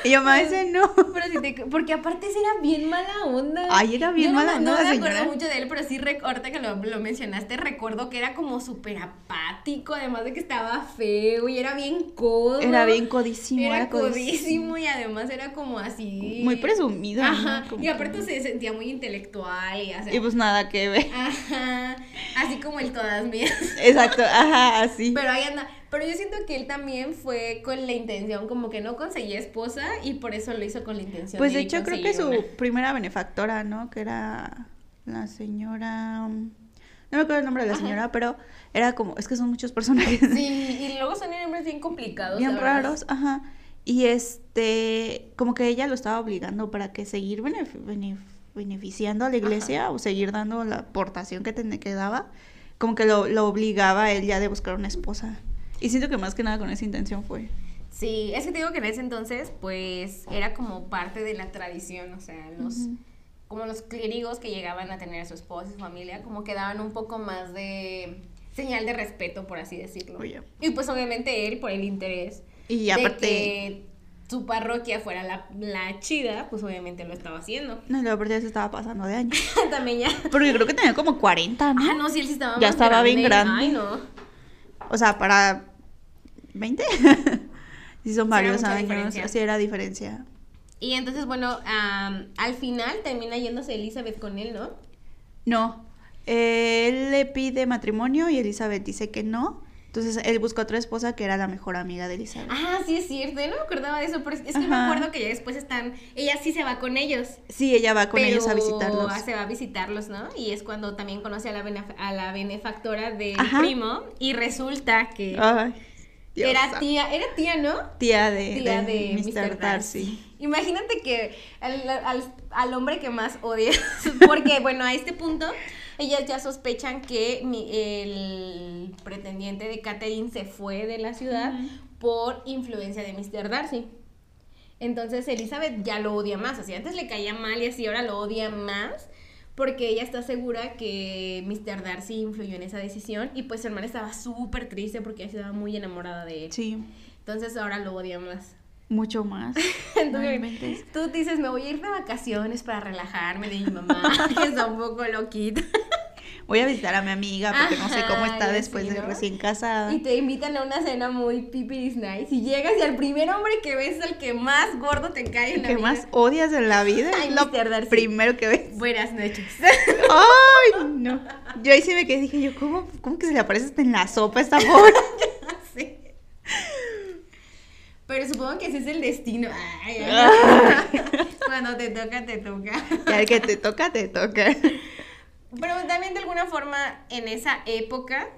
S2: Y yo, mamá, ese no.
S1: Pero si te, porque aparte era bien mala onda.
S2: Ay, era bien
S1: Yo
S2: mala onda
S1: No me acuerdo mucho de él, pero sí, ahorita que lo, lo mencionaste, recuerdo que era como súper apático, además de que estaba feo y era bien codo.
S2: Era bien codísimo.
S1: Era
S2: codísimo.
S1: codísimo y además era como así.
S2: Muy presumido.
S1: Ajá. Y aparte
S2: que-
S1: se sentía muy intelectual y así.
S2: Y pues nada que ver.
S1: Ajá. Así como el todas mías.
S2: Exacto, ajá, así.
S1: Pero ahí anda. Pero yo siento que él también fue con la intención, como que no conseguía esposa y por eso lo hizo con la intención.
S2: Pues de
S1: de
S2: hecho creo que su primera benefactora, ¿no? Que era la señora... um, No me acuerdo el nombre de la
S1: Ajá.
S2: señora, pero era como... Es que son muchos personajes.
S1: Sí, y luego son nombres bien complicados.
S2: bien raros, ajá. Y este... Como que ella lo estaba obligando para que seguir benef- benef- beneficiando a la iglesia o seguir dando la aportación que, ten- que daba. Como que lo, lo obligaba a él ya de buscar una esposa. Y siento que más que nada con esa intención fue.
S1: Sí, es que te digo que en ese entonces, pues, era como parte de la tradición, o sea, los, como los clérigos que llegaban a tener a su esposa y su familia, como que daban un poco más de señal de respeto, por así decirlo.
S2: Oye.
S1: Y pues obviamente él, por el interés
S2: Y
S1: de
S2: aparte...
S1: que su parroquia fuera la, la chida, pues obviamente lo estaba haciendo.
S2: No, y luego aparte ya se estaba pasando de años.
S1: También ya.
S2: Porque creo que tenía como 40, ¿no?
S1: Ah, no, sí, él sí estaba
S2: Ya
S1: más
S2: estaba bien grande.
S1: Ay, no.
S2: O sea, para 20. sí, son varios años.
S1: diferencia.
S2: Así era diferencia.
S1: Y entonces, bueno, am, al final termina yéndose Elizabeth con él, ¿no?
S2: No. Él le pide matrimonio y Elizabeth dice que no. Entonces él busca otra esposa que era la mejor amiga de Elizabeth.
S1: Ah, sí es cierto, yo no me acordaba de eso, pero es que me
S2: Ajá.
S1: acuerdo que ya después están, ella sí se va con ellos.
S2: Sí, ella va con
S1: pero
S2: ellos a visitarlos.
S1: se va a visitarlos, ¿no? Y es cuando también conoce a la, benef- a la benefactora del
S2: Ajá.
S1: primo y resulta que
S2: Ay,
S1: Era tía, era tía, ¿no?
S2: Tía de,
S1: Tía
S2: de
S1: de,
S2: Mr. Darcy.
S1: Imagínate que al, al- al hombre que más odias, porque bueno, a este punto ellas ya sospechan que mi- el pretendiente de Catherine se fue de la ciudad por influencia de Mr. Darcy. Entonces Elizabeth ya lo odia más. Así antes le caía mal y así ahora lo odia más. Porque ella está segura que Mr. Darcy influyó en esa decisión. Y pues su hermana estaba súper triste porque ella estaba muy enamorada de él.
S2: Sí,
S1: Entonces ahora lo odia más.
S2: mucho más.
S1: Entonces, tú dices, me voy a ir de vacaciones para relajarme de mi mamá, que está un poco loquita.
S2: Voy a visitar a mi amiga porque no sé cómo está después
S1: sí,
S2: de recién casada.
S1: Y te invitan a una cena muy pipiris nice. Y llegas y al primer hombre que ves es el que más gordo te cae en la
S2: ¿Qué
S1: vida.
S2: más odias en la vida?
S1: Ay,
S2: Es lo.
S1: Darcy.
S2: primero que ves.
S1: Buenas noches.
S2: ¡Ay, no! Yo ahí sí me quedé, dije yo, ¿cómo, cómo que se le aparece hasta en la sopa esta pobre?
S1: Sí. Pero supongo que ese es el destino. Ay, ay. Cuando te toca, te toca.
S2: Ya el que te toca, te toca.
S1: Pero también de alguna forma en esa época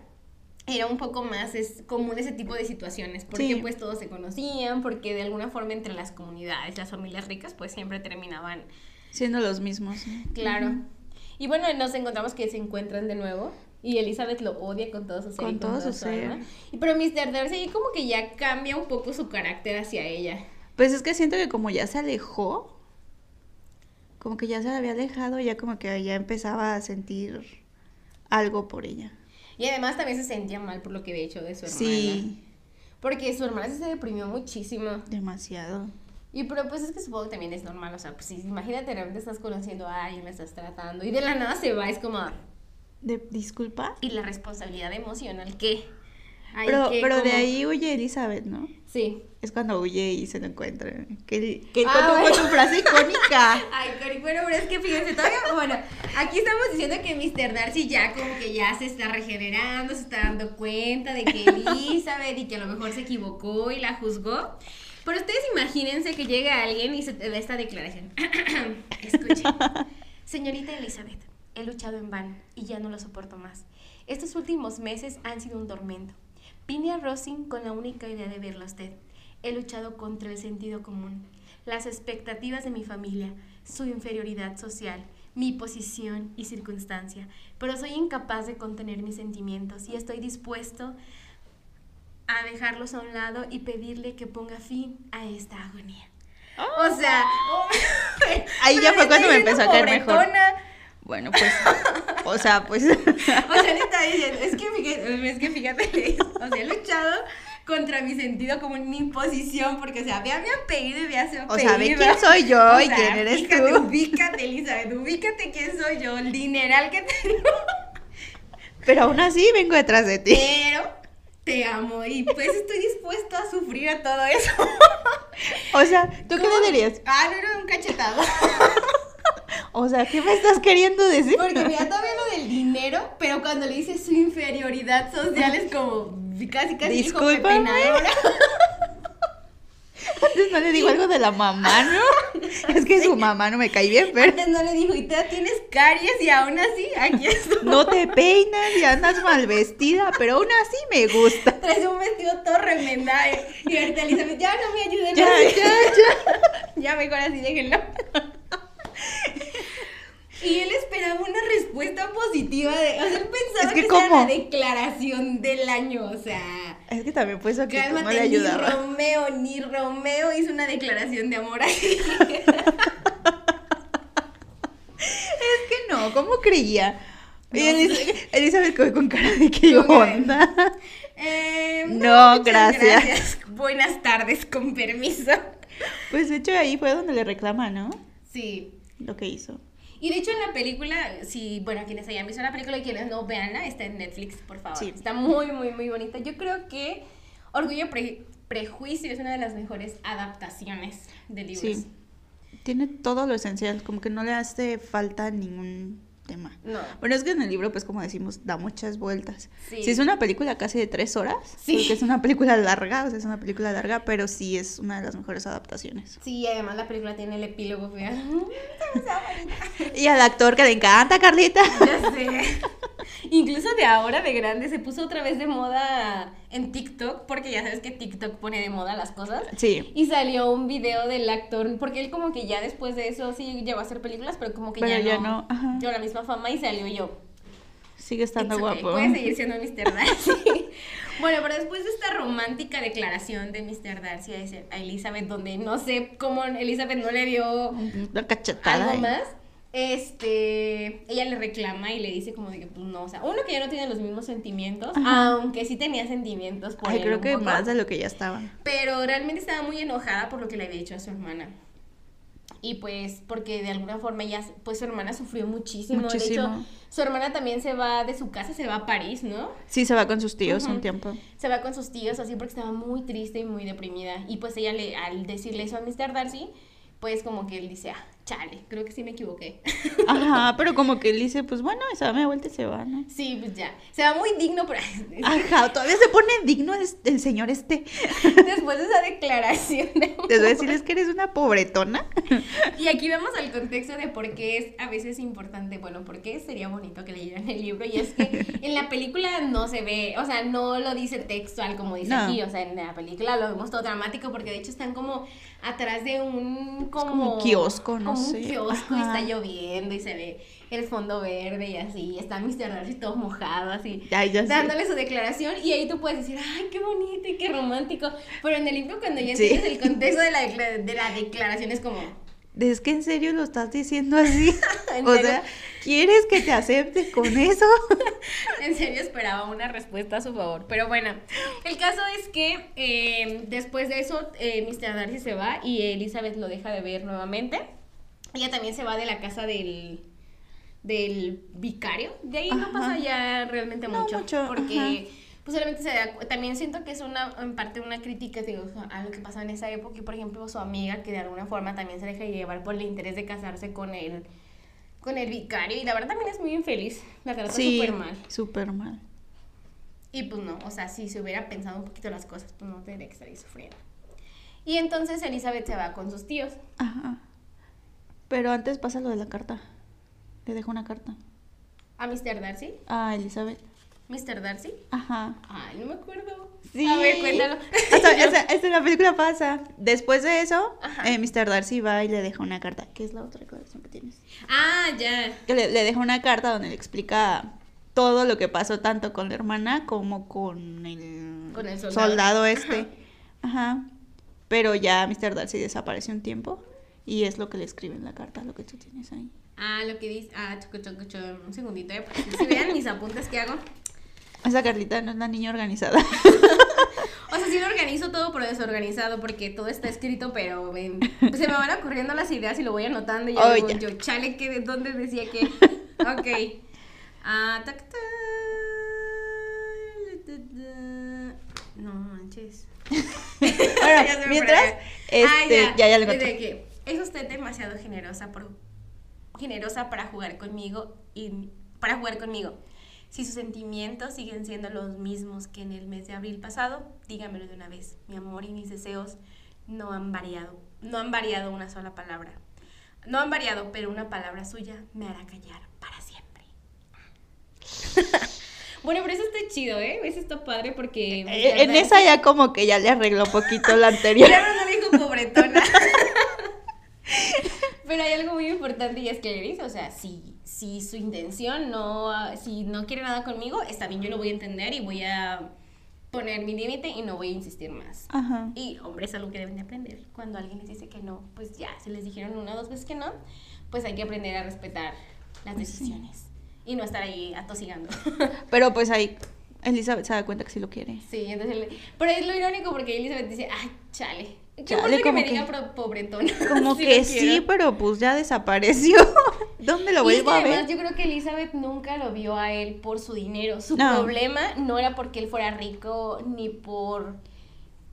S1: era un poco más es común ese tipo de situaciones, porque
S2: Sí.
S1: pues todos se conocían, porque de alguna forma entre las comunidades, las familias ricas pues siempre terminaban,
S2: Siendo los mismos.
S1: claro. Y bueno, nos encontramos que se encuentran de nuevo y Elizabeth lo odia con todo su ser
S2: Con
S1: y
S2: todo su ser.
S1: Y pero Mr. Darcy como que ya cambia un poco su carácter hacia ella.
S2: Pues es que siento que como ya se alejó, como que ya se había alejado, ya como que ya empezaba a sentir algo por ella.
S1: Y además también se sentía mal por lo que había hecho de su hermana.
S2: Sí,
S1: Porque su hermana se deprimió muchísimo.
S2: demasiado.
S1: Y pero pues es que supongo que también es normal, o sea, pues si imagínate de repente estás conociendo a alguien, me estás tratando y de la nada se va, es como,
S2: De, disculpa.
S1: ¿y la responsabilidad emocional qué? Ahí
S2: Pero, pero de ahí huye Elizabeth, ¿no?
S1: Sí.
S2: Es cuando huye y se lo encuentra. Que, que
S1: Ah,
S2: con, tu, con
S1: bueno.
S2: tu frase icónica.
S1: Ay, Cori, bueno, pero es que fíjense, todavía, bueno, aquí estamos diciendo que Mr. Darcy ya como que ya se está regenerando, se está dando cuenta de que Elizabeth y que a lo mejor se equivocó y la juzgó. Pero ustedes imagínense que llega alguien y se te da esta declaración. Escuchen. Señorita Elizabeth, he luchado en vano y ya no lo soporto más. Estos últimos meses han sido un tormento. Vine a Rosin con la única idea de verla a usted. He luchado contra el sentido común, las expectativas de mi familia, su inferioridad social, mi posición y circunstancia, pero soy incapaz de contener mis sentimientos y estoy dispuesto a dejarlos a un lado y pedirle que ponga fin a esta agonía. O sea,
S2: Ahí ya fue cuando me empezó a caer mejor. Bueno, pues. O sea, pues.
S1: O sea, diciendo, es que fíjate, es que fíjate, o sea, he luchado contra mi sentido como mi posición, porque, o sea, vea mi apellido y vea su apellido.
S2: O sea, ve quién soy yo
S1: O
S2: y
S1: sea,
S2: quién eres
S1: fíjate,
S2: tú.
S1: Ubícate, Elizabeth, ubícate quién soy yo, el dineral que tengo,
S2: Pero aún así vengo detrás de ti.
S1: pero te amo y pues estoy dispuesta a sufrir a todo eso.
S2: O sea, ¿tú qué le dirías?
S1: Ah, no era un cachetado.
S2: O sea, ¿qué me estás queriendo decir?
S1: Porque mira, todavía lo del dinero, pero cuando le dices su inferioridad social es como casi casi dijo.
S2: Antes no le digo algo de la mamá, ¿no? Es que su mamá no me cae bien, pero
S1: Antes no le dijo, y tú tienes caries y aún así aquí estoy.
S2: no te peinas y andas mal vestida, pero aún así me gusta.
S1: Traes un vestido todo remendado. Y ahorita Elizabeth, ya no me ayuden.
S2: Ya, ya, ya.
S1: Ya mejor así, déjenlo. Y él esperaba una respuesta positiva de. O sea, él pensaba
S2: Es que
S1: que, era la declaración del año. O sea.
S2: Es que también pues actitud no
S1: Cálmate,
S2: le
S1: ni
S2: ayudaba.
S1: Romeo, ni Romeo hizo una declaración de amor así.
S2: Es que no, ¿cómo creía? Y
S1: No.
S2: Elis- Elizabeth quedó con cara de qué onda.
S1: Eh,
S2: No,
S1: muchas
S2: gracias.
S1: Buenas tardes, con permiso.
S2: Pues de hecho ahí fue donde le reclama, ¿no?
S1: Sí.
S2: Lo que hizo.
S1: Y de hecho en la película, si, bueno, quienes hayan visto la película y quienes no, veanla, está en Netflix, por favor.
S2: Sí.
S1: Está muy, muy, muy bonita. Yo creo que Orgullo Pre- Prejuicio es una de las mejores adaptaciones de libros.
S2: Sí. Tiene todo lo esencial, como que no le hace falta ningún tema.
S1: No.
S2: Bueno, es que en el libro, pues como decimos, da muchas vueltas.
S1: Sí.
S2: Si es una película casi de tres horas,
S1: Sí.
S2: porque es una película larga, o sea, es una película larga, pero sí es una de las mejores adaptaciones.
S1: Sí, además la película tiene el epílogo, bonita.
S2: Y al actor que le encanta, Carlita.
S1: Ya sé. Incluso de ahora, de grande, se puso otra vez de moda en TikTok, porque ya sabes que TikTok pone de moda las cosas.
S2: Sí.
S1: Y salió un video del actor, porque él como que ya después de eso sí llegó a hacer películas, pero como que
S2: Pero
S1: ya,
S2: ya
S1: no.
S2: no.
S1: Yo la misma fama y salió yo.
S2: Sigue estando
S1: okay,
S2: guapo.
S1: Puede seguir siendo Mr. Darcy. bueno, pero después de esta romántica declaración de Mr. Darcy a Elizabeth, donde no sé cómo Elizabeth no le dio
S2: Una cachetada.
S1: algo más, este, ella le reclama y le dice como de que, pues no, o sea, uno que ya no tiene los mismos sentimientos,
S2: Ajá.
S1: aunque sí tenía sentimientos por
S2: Ay,
S1: él
S2: creo que
S1: poco,
S2: más de lo que ya estaba.
S1: pero realmente estaba muy enojada por lo que le había dicho a su hermana. Y pues porque de alguna forma ella, pues su hermana sufrió muchísimo. De hecho, su hermana también se va de su casa, se va a París, ¿no?
S2: Sí, se va con sus tíos un tiempo.
S1: Se va con sus tíos así porque estaba muy triste y muy deprimida. Y pues ella le, al decirle eso a Mr. Darcy, pues como que él dice, ah, chale, creo que sí me equivoqué.
S2: Ajá, pero como que él dice, pues bueno, se da media vuelta y se va, ¿no?
S1: sí, pues ya. Se va muy digno, pero
S2: Ajá, todavía se pone digno el, el señor este.
S1: después de esa declaración de
S2: Les voy a decirles que eres una pobretona.
S1: Y aquí vamos al contexto de por qué es a veces importante, bueno, por qué sería bonito que leyeran el libro. Y es que en la película no se ve, o sea, no lo dice textual como dice
S2: No.
S1: aquí. O sea, en la película lo vemos todo dramático porque de hecho están como atrás de un como,
S2: como un kiosco, no
S1: como un kiosco y está lloviendo y se ve el fondo verde y así. Y está Mr. Darcy todo mojado así.
S2: Ay, ya sé.
S1: Dándole su declaración y ahí tú puedes decir, ay, qué bonito y qué romántico. Pero en el libro cuando ya
S2: Sí.
S1: entiendes el contexto de la, de la declaración es como,
S2: Es que en serio lo estás diciendo así.
S1: ¿En
S2: o
S1: serio?
S2: sea, ¿quieres que te acepte con eso?
S1: En serio esperaba una respuesta a su favor. Pero bueno, el caso es que eh, después de eso, eh, Mr. Darcy se va y Elizabeth lo deja de ver nuevamente. Ella también se va de la casa del, del vicario. De ahí no pasa ya realmente
S2: No,
S1: mucho.
S2: mucho,
S1: porque
S2: ajá.
S1: pues solamente se da también siento que es una en parte una crítica digo, a lo que pasaba en esa época. Y por ejemplo, su amiga que de alguna forma también se deja llevar por el interés de casarse con el, con el vicario. Y la verdad también es muy infeliz. La trata
S2: Sí,
S1: súper mal.
S2: súper mal.
S1: Y pues no, o sea, si se hubiera pensado un poquito las cosas, pues no tendría que estar ahí sufriendo. Y entonces Elizabeth se va con sus tíos.
S2: Ajá. Pero antes pasa lo de la carta. Le dejo una carta.
S1: A Mr. Darcy.
S2: A Elizabeth.
S1: Mr. Darcy.
S2: Ajá.
S1: Ay, no me acuerdo.
S2: Sí.
S1: A ver, cuéntalo.
S2: En la película pasa. Después de eso,
S1: Ajá.
S2: eh, Mr. Darcy va y le deja una carta. ¿Qué es la otra declaración que tienes?
S1: ah, ya.
S2: Que le, le deja una carta donde le explica todo lo que pasó tanto con la hermana como con el,
S1: Con el soldado.
S2: este. Ajá. Pero ya Mr. Darcy desapareció un tiempo y es lo que le escribe en la carta, lo que tú tienes ahí.
S1: Ah, lo que dice. Ah, choco, choco, choco. Un segundito, ¿eh? Si vean mis apuntes que hago.
S2: Esa Carlita no es la niña organizada.
S1: O sea, sí lo organizo todo, pero desorganizado, porque todo está escrito, pero em, pues, se me van ocurriendo las ideas y lo voy anotando. Y ya
S2: Oh, ya.
S1: yo, chale, ¿qué, ¿dónde decía que? Ok. Ah, tac, tac. No manches.
S2: Bueno,
S1: Ya
S2: mientras, este,
S1: Ah,
S2: ya, ya lo
S1: Desde
S2: encontré.
S1: Es usted demasiado generosa por generosa para jugar conmigo y para jugar conmigo. Si sus sentimientos siguen siendo los mismos que en el mes de abril pasado, dígamelo de una vez. Mi amor y mis deseos no han variado. No han variado una sola palabra. No han variado, pero una palabra suya me hará callar para siempre. bueno, pero eso está chido, ¿eh? Eso está padre porque...
S2: Eh, En esa ya como que ya le arregló poquito la anterior.
S1: Claro, no dijo pobretona. Pero hay algo muy importante y es que dice, o sea, si, si su intención no, si no quiere nada conmigo, está bien, yo lo voy a entender y voy a poner mi límite y no voy a insistir más.
S2: Ajá.
S1: Y, hombre, es algo que deben de aprender. Cuando alguien les dice que no, pues ya, si les dijeron una o dos veces que no, pues hay que aprender a respetar las decisiones y no estar ahí atosigando.
S2: Pero pues ahí Elizabeth se da cuenta que sí lo quiere.
S1: Sí, entonces, pero es lo irónico porque Elizabeth dice, ay, chale. ¿Qué
S2: Chale,
S1: importa que
S2: como
S1: me
S2: que-
S1: diga pro- pobretona?
S2: Como
S1: Si
S2: que sí, pero pues ya desapareció. ¿Dónde lo
S1: Y es que
S2: vuelvo a
S1: además
S2: ver?
S1: yo creo que Elizabeth nunca lo vio a él por su dinero. Su
S2: No.
S1: problema no era porque él fuera rico ni por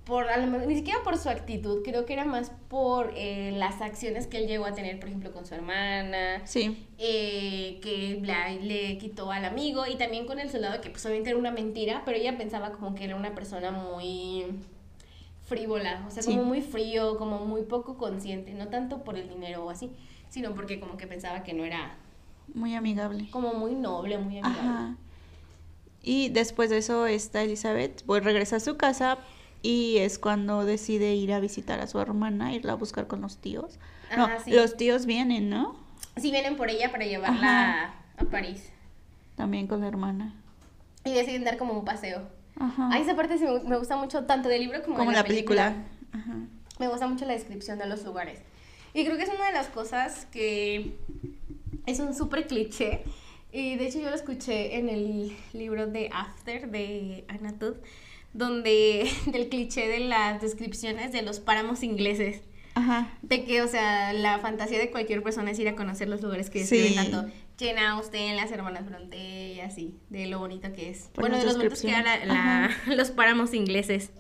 S1: por a ni siquiera por su actitud, creo que era más por eh, las acciones que él llegó a tener, por ejemplo, con su hermana,
S2: Sí.
S1: eh, que la- le quitó al amigo y también con el soldado, que pues obviamente era una mentira, pero ella pensaba como que era una persona muy frívola, o sea,
S2: Sí.
S1: como muy frío, como muy poco consciente, no tanto por el dinero o así, sino porque como que pensaba que no era
S2: Muy amigable.
S1: como muy noble, muy amigable.
S2: Ajá. Y después de eso, esta Elizabeth pues regresa a su casa y es cuando decide ir a visitar a su hermana, irla a buscar con los tíos. No,
S1: Ajá, sí.
S2: los tíos vienen, ¿no?
S1: Sí vienen por ella para llevarla a París.
S2: También con la hermana.
S1: Y deciden dar como un paseo.
S2: Ajá.
S1: A esa parte sí me, me gusta mucho, tanto del libro como,
S2: Como
S1: de
S2: la película. Ajá.
S1: Me gusta mucho la descripción de los lugares. Y creo que es una de las cosas que es un súper cliché. Y de hecho yo lo escuché en el libro de After de Anna Todd, donde del cliché de las descripciones de los páramos ingleses.
S2: Ajá.
S1: De que, o sea, la fantasía de cualquier persona es ir a conocer los lugares que describen
S2: Sí.
S1: tanto Jane Austen, las hermanas Bronte y así, de lo bonito que es.
S2: Por
S1: bueno, de los bonitos que eran la- la- los páramos ingleses.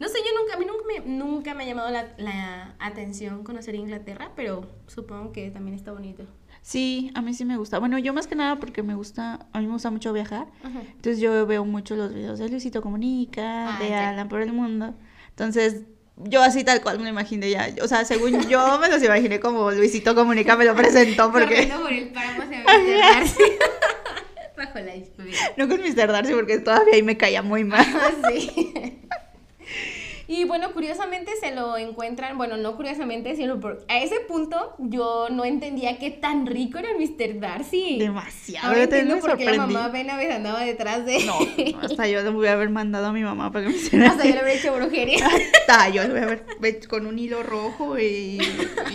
S1: No sé, yo nunca, a mí nunca me, nunca me ha llamado la, la atención conocer Inglaterra, pero supongo que también está bonito.
S2: Sí, a mí sí me gusta. Bueno, yo más que nada porque me gusta, a mí me gusta mucho viajar.
S1: Ajá.
S2: Entonces yo veo mucho los videos de Luisito Comunica,
S1: Ah,
S2: de. Alan por el mundo. Entonces, yo así tal cual me lo imaginé ya. O sea, según yo me los imaginé como Luisito Comunica me lo presentó porque...
S1: Corriendo por el páramo. Darcy. Bajo la lluvia.
S2: No con Mr. Darcy porque todavía ahí me caía muy mal.
S1: Ah, sí. Y bueno, curiosamente se lo encuentran, bueno, no curiosamente, sino por, a ese punto yo no entendía qué tan rico era Mr. Darcy.
S2: Demasiado.
S1: Ahora
S2: yo
S1: entiendo por qué la mamá Benavides andaba detrás de
S2: No, hasta yo le voy a haber mandado a mi mamá para que me hiciera
S1: Hasta yo le habría hecho brujería.
S2: Hasta yo le voy a haber con un hilo rojo y,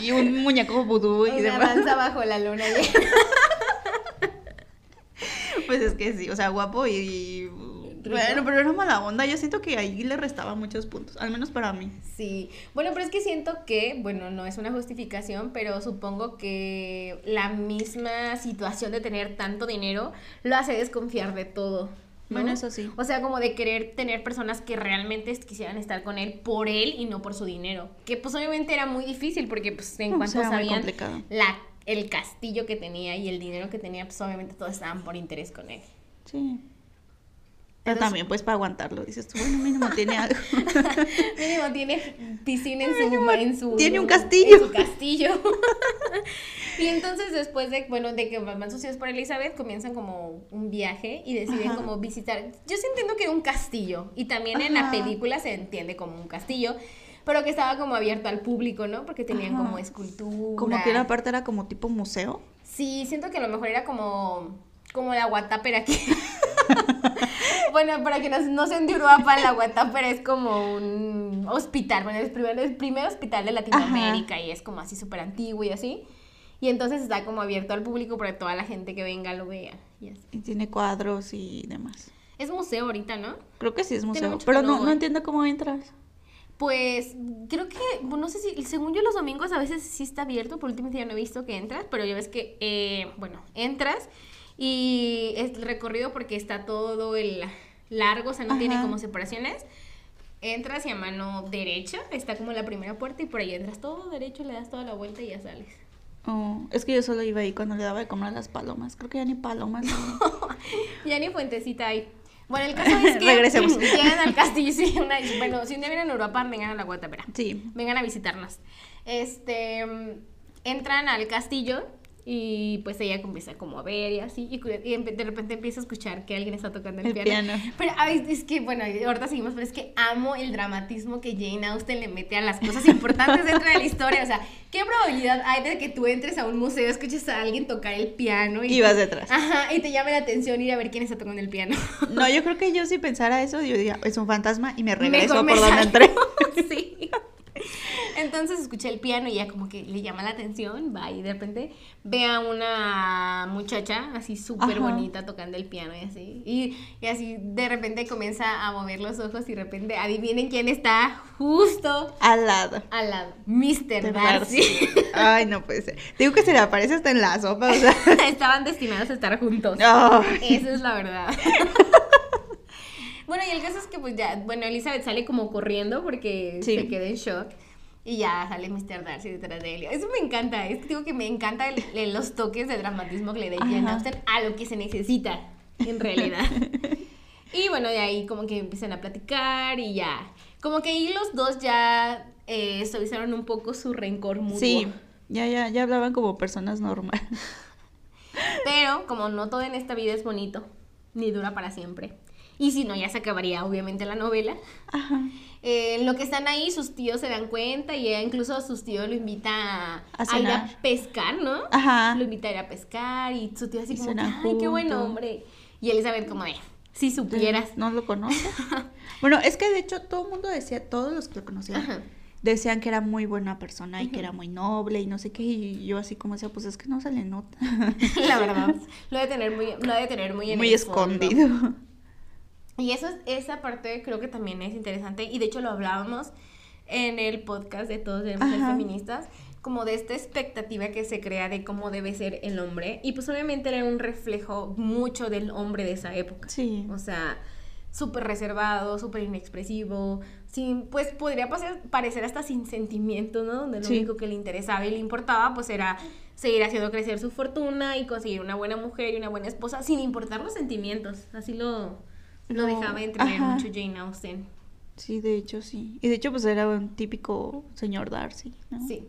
S2: y un muñeco vudú y
S1: Una
S2: demás.
S1: danza bajo la luna.
S2: Pues es que sí, o sea, guapo y, y- bueno, pero era mala onda. Yo siento que ahí le restaba muchos puntos, al menos para mí.
S1: Sí, bueno, pero es que siento que, bueno, no es una justificación, pero supongo que la misma situación de tener tanto dinero lo hace desconfiar de todo. ¿no?
S2: Bueno, eso sí.
S1: O sea, como de querer tener personas que realmente quisieran estar con él por él y no por su dinero. Que pues obviamente era muy difícil porque pues en
S2: No,
S1: cuanto sabían la, el castillo que tenía y el dinero que tenía, pues obviamente todos estaban por interés con él.
S2: Sí. Pero también, pues, para aguantarlo, dices tú, bueno, mínimo tiene algo.
S1: Mínimo tiene piscina en su, en su
S2: Tiene un castillo.
S1: En su castillo. y entonces después de, bueno, de que van sucios por Elizabeth, comienzan como un viaje y deciden
S2: Ajá.
S1: como visitar. Yo sí entiendo que un castillo. Y también en la película se entiende como un castillo. Pero que estaba como abierto al público, ¿no? Porque tenían
S2: Ajá.
S1: como escultura.
S2: Como que una parte era como tipo museo.
S1: Sí, siento que a lo mejor era como, como la Guatápera aquí. Bueno, para que no, no de Uruapan, la Guatápera es como un hospital, bueno, el primer, el primer hospital de Latinoamérica y es como así súper antiguo y así. Y entonces está como abierto al público para que toda la gente que venga lo vea y así.
S2: Y tiene cuadros y demás.
S1: Es museo ahorita, ¿no?
S2: Creo que sí es museo. Pero no,
S1: no
S2: entiendo cómo entras.
S1: Pues creo que, no sé si, según yo los domingos a veces sí está abierto, por último ya no he visto que entras, pero ya ves que, eh, bueno, entras y es el recorrido porque está todo el largo, o sea, no tiene
S2: Ajá.
S1: como separaciones. Entras y a mano derecha está como la primera puerta y por ahí entras todo derecho, le das toda la vuelta y ya sales.
S2: Oh, es que yo solo iba ahí cuando le daba de comer a las palomas. Creo que ya ni palomas.
S1: Ya ni fuentecita hay. Bueno, el caso es que
S2: Regresemos.
S1: llegan al castillo, sí, una- bueno, si un día vienen a Europa, vengan a la Guatapera.
S2: Sí.
S1: vengan a visitarnos. Este, mm, entran al castillo y pues ella comienza como a ver y así, y, y de repente empieza a escuchar que alguien está tocando el,
S2: El
S1: piano.
S2: piano.
S1: Pero ay, es que, bueno, ahorita seguimos, pero es que amo el dramatismo que Jane Austen le mete a las cosas importantes dentro de la historia. O sea, ¿qué probabilidad hay de que tú entres a un museo, escuches a alguien tocar el piano y,
S2: Y vas detrás.
S1: Ajá, y te llame la atención ir a ver quién está tocando el piano?
S2: No, yo creo que yo si pensara eso, yo diría, es un fantasma y me regreso
S1: Mejor me
S2: por donde entré.
S1: sí. Entonces escuché el piano y ya como que le llama la atención, va y de repente ve a una muchacha así súper bonita tocando el piano y así. Y, y así de repente comienza a mover los ojos y de repente adivinen quién está justo
S2: Al lado.
S1: al lado. Mr. Darcy.
S2: Ay, no puede ser. Digo que se le aparece hasta en la sopa, o sea.
S1: Estaban destinados a estar juntos.
S2: Ay.
S1: Esa es la verdad. bueno, y el caso es que pues ya, bueno, Elizabeth sale como corriendo porque
S2: Sí.
S1: se queda en shock. Y ya sale Mr. Darcy detrás de él. Eso me encanta. Es que digo que me encanta el- el- los toques de dramatismo que le da Jane. Austen a lo que se necesita, en realidad. y bueno, de ahí como que empiezan a platicar y ya. Como que ahí los dos ya eh, suavizaron un poco su rencor mutuo.
S2: Sí, ya, ya, ya hablaban como personas normales.
S1: Pero como no todo en esta vida es bonito, ni dura para siempre. Y si no, ya se acabaría obviamente la novela.
S2: Ajá.
S1: Eh, en lo que están ahí, sus tíos se dan cuenta y ella incluso sus tíos lo invita a, ir a pescar, ¿no?
S2: Ajá.
S1: Lo invita a ir a pescar y su tío así
S2: Y
S1: como, ay, qué buen hombre. Y Elizabeth como de, si supieras.
S2: ¿No lo conoces? bueno, es que de hecho todo el mundo decía, todos los que lo conocían,
S1: Ajá.
S2: decían que era muy buena persona y que era muy noble y no sé qué. Y yo así como decía, pues es que no se le nota.
S1: La verdad, lo de tener muy, lo de tener muy en
S2: muy
S1: el fondo. Y eso es, esa parte creo que también es interesante y de hecho lo hablábamos en el podcast de Todos debemos ser
S2: Ajá.
S1: feministas, como de esta expectativa que se crea de cómo debe ser el hombre y pues obviamente era un reflejo mucho del hombre de esa época.
S2: Sí.
S1: O sea, súper reservado, súper inexpresivo, sin, pues podría parecer, parecer hasta sin sentimientos, ¿no? Donde lo
S2: Sí.
S1: único que le interesaba y le importaba pues era seguir haciendo crecer su fortuna y conseguir una buena mujer y una buena esposa sin importar los sentimientos. Así lo
S2: No,
S1: dejaba entrever
S2: ajá.
S1: mucho Jane Austen.
S2: Sí, de hecho sí. Y de hecho pues era un típico señor Darcy, ¿no?
S1: Sí.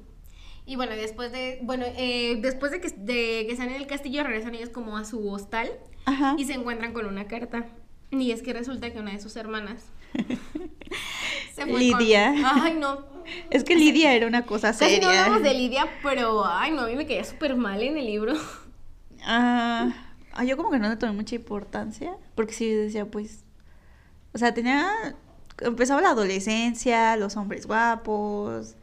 S1: Y bueno, después de, bueno, eh, después de que, de que están en el castillo, regresan ellos como a su hostal
S2: Ajá.
S1: y se encuentran con una carta. Y es que resulta que una de sus hermanas se fue con-
S2: Lidia.
S1: Ay, no.
S2: Es que Lidia era una cosa
S1: Casi
S2: seria.
S1: no hablamos de Lidia, pero ay, no, a mí me caía súper mal en el libro.
S2: Ah, ah, yo como que no le tomé mucha importancia, porque sí decía, pues, o sea, tenía, empezaba la adolescencia, los hombres guapos,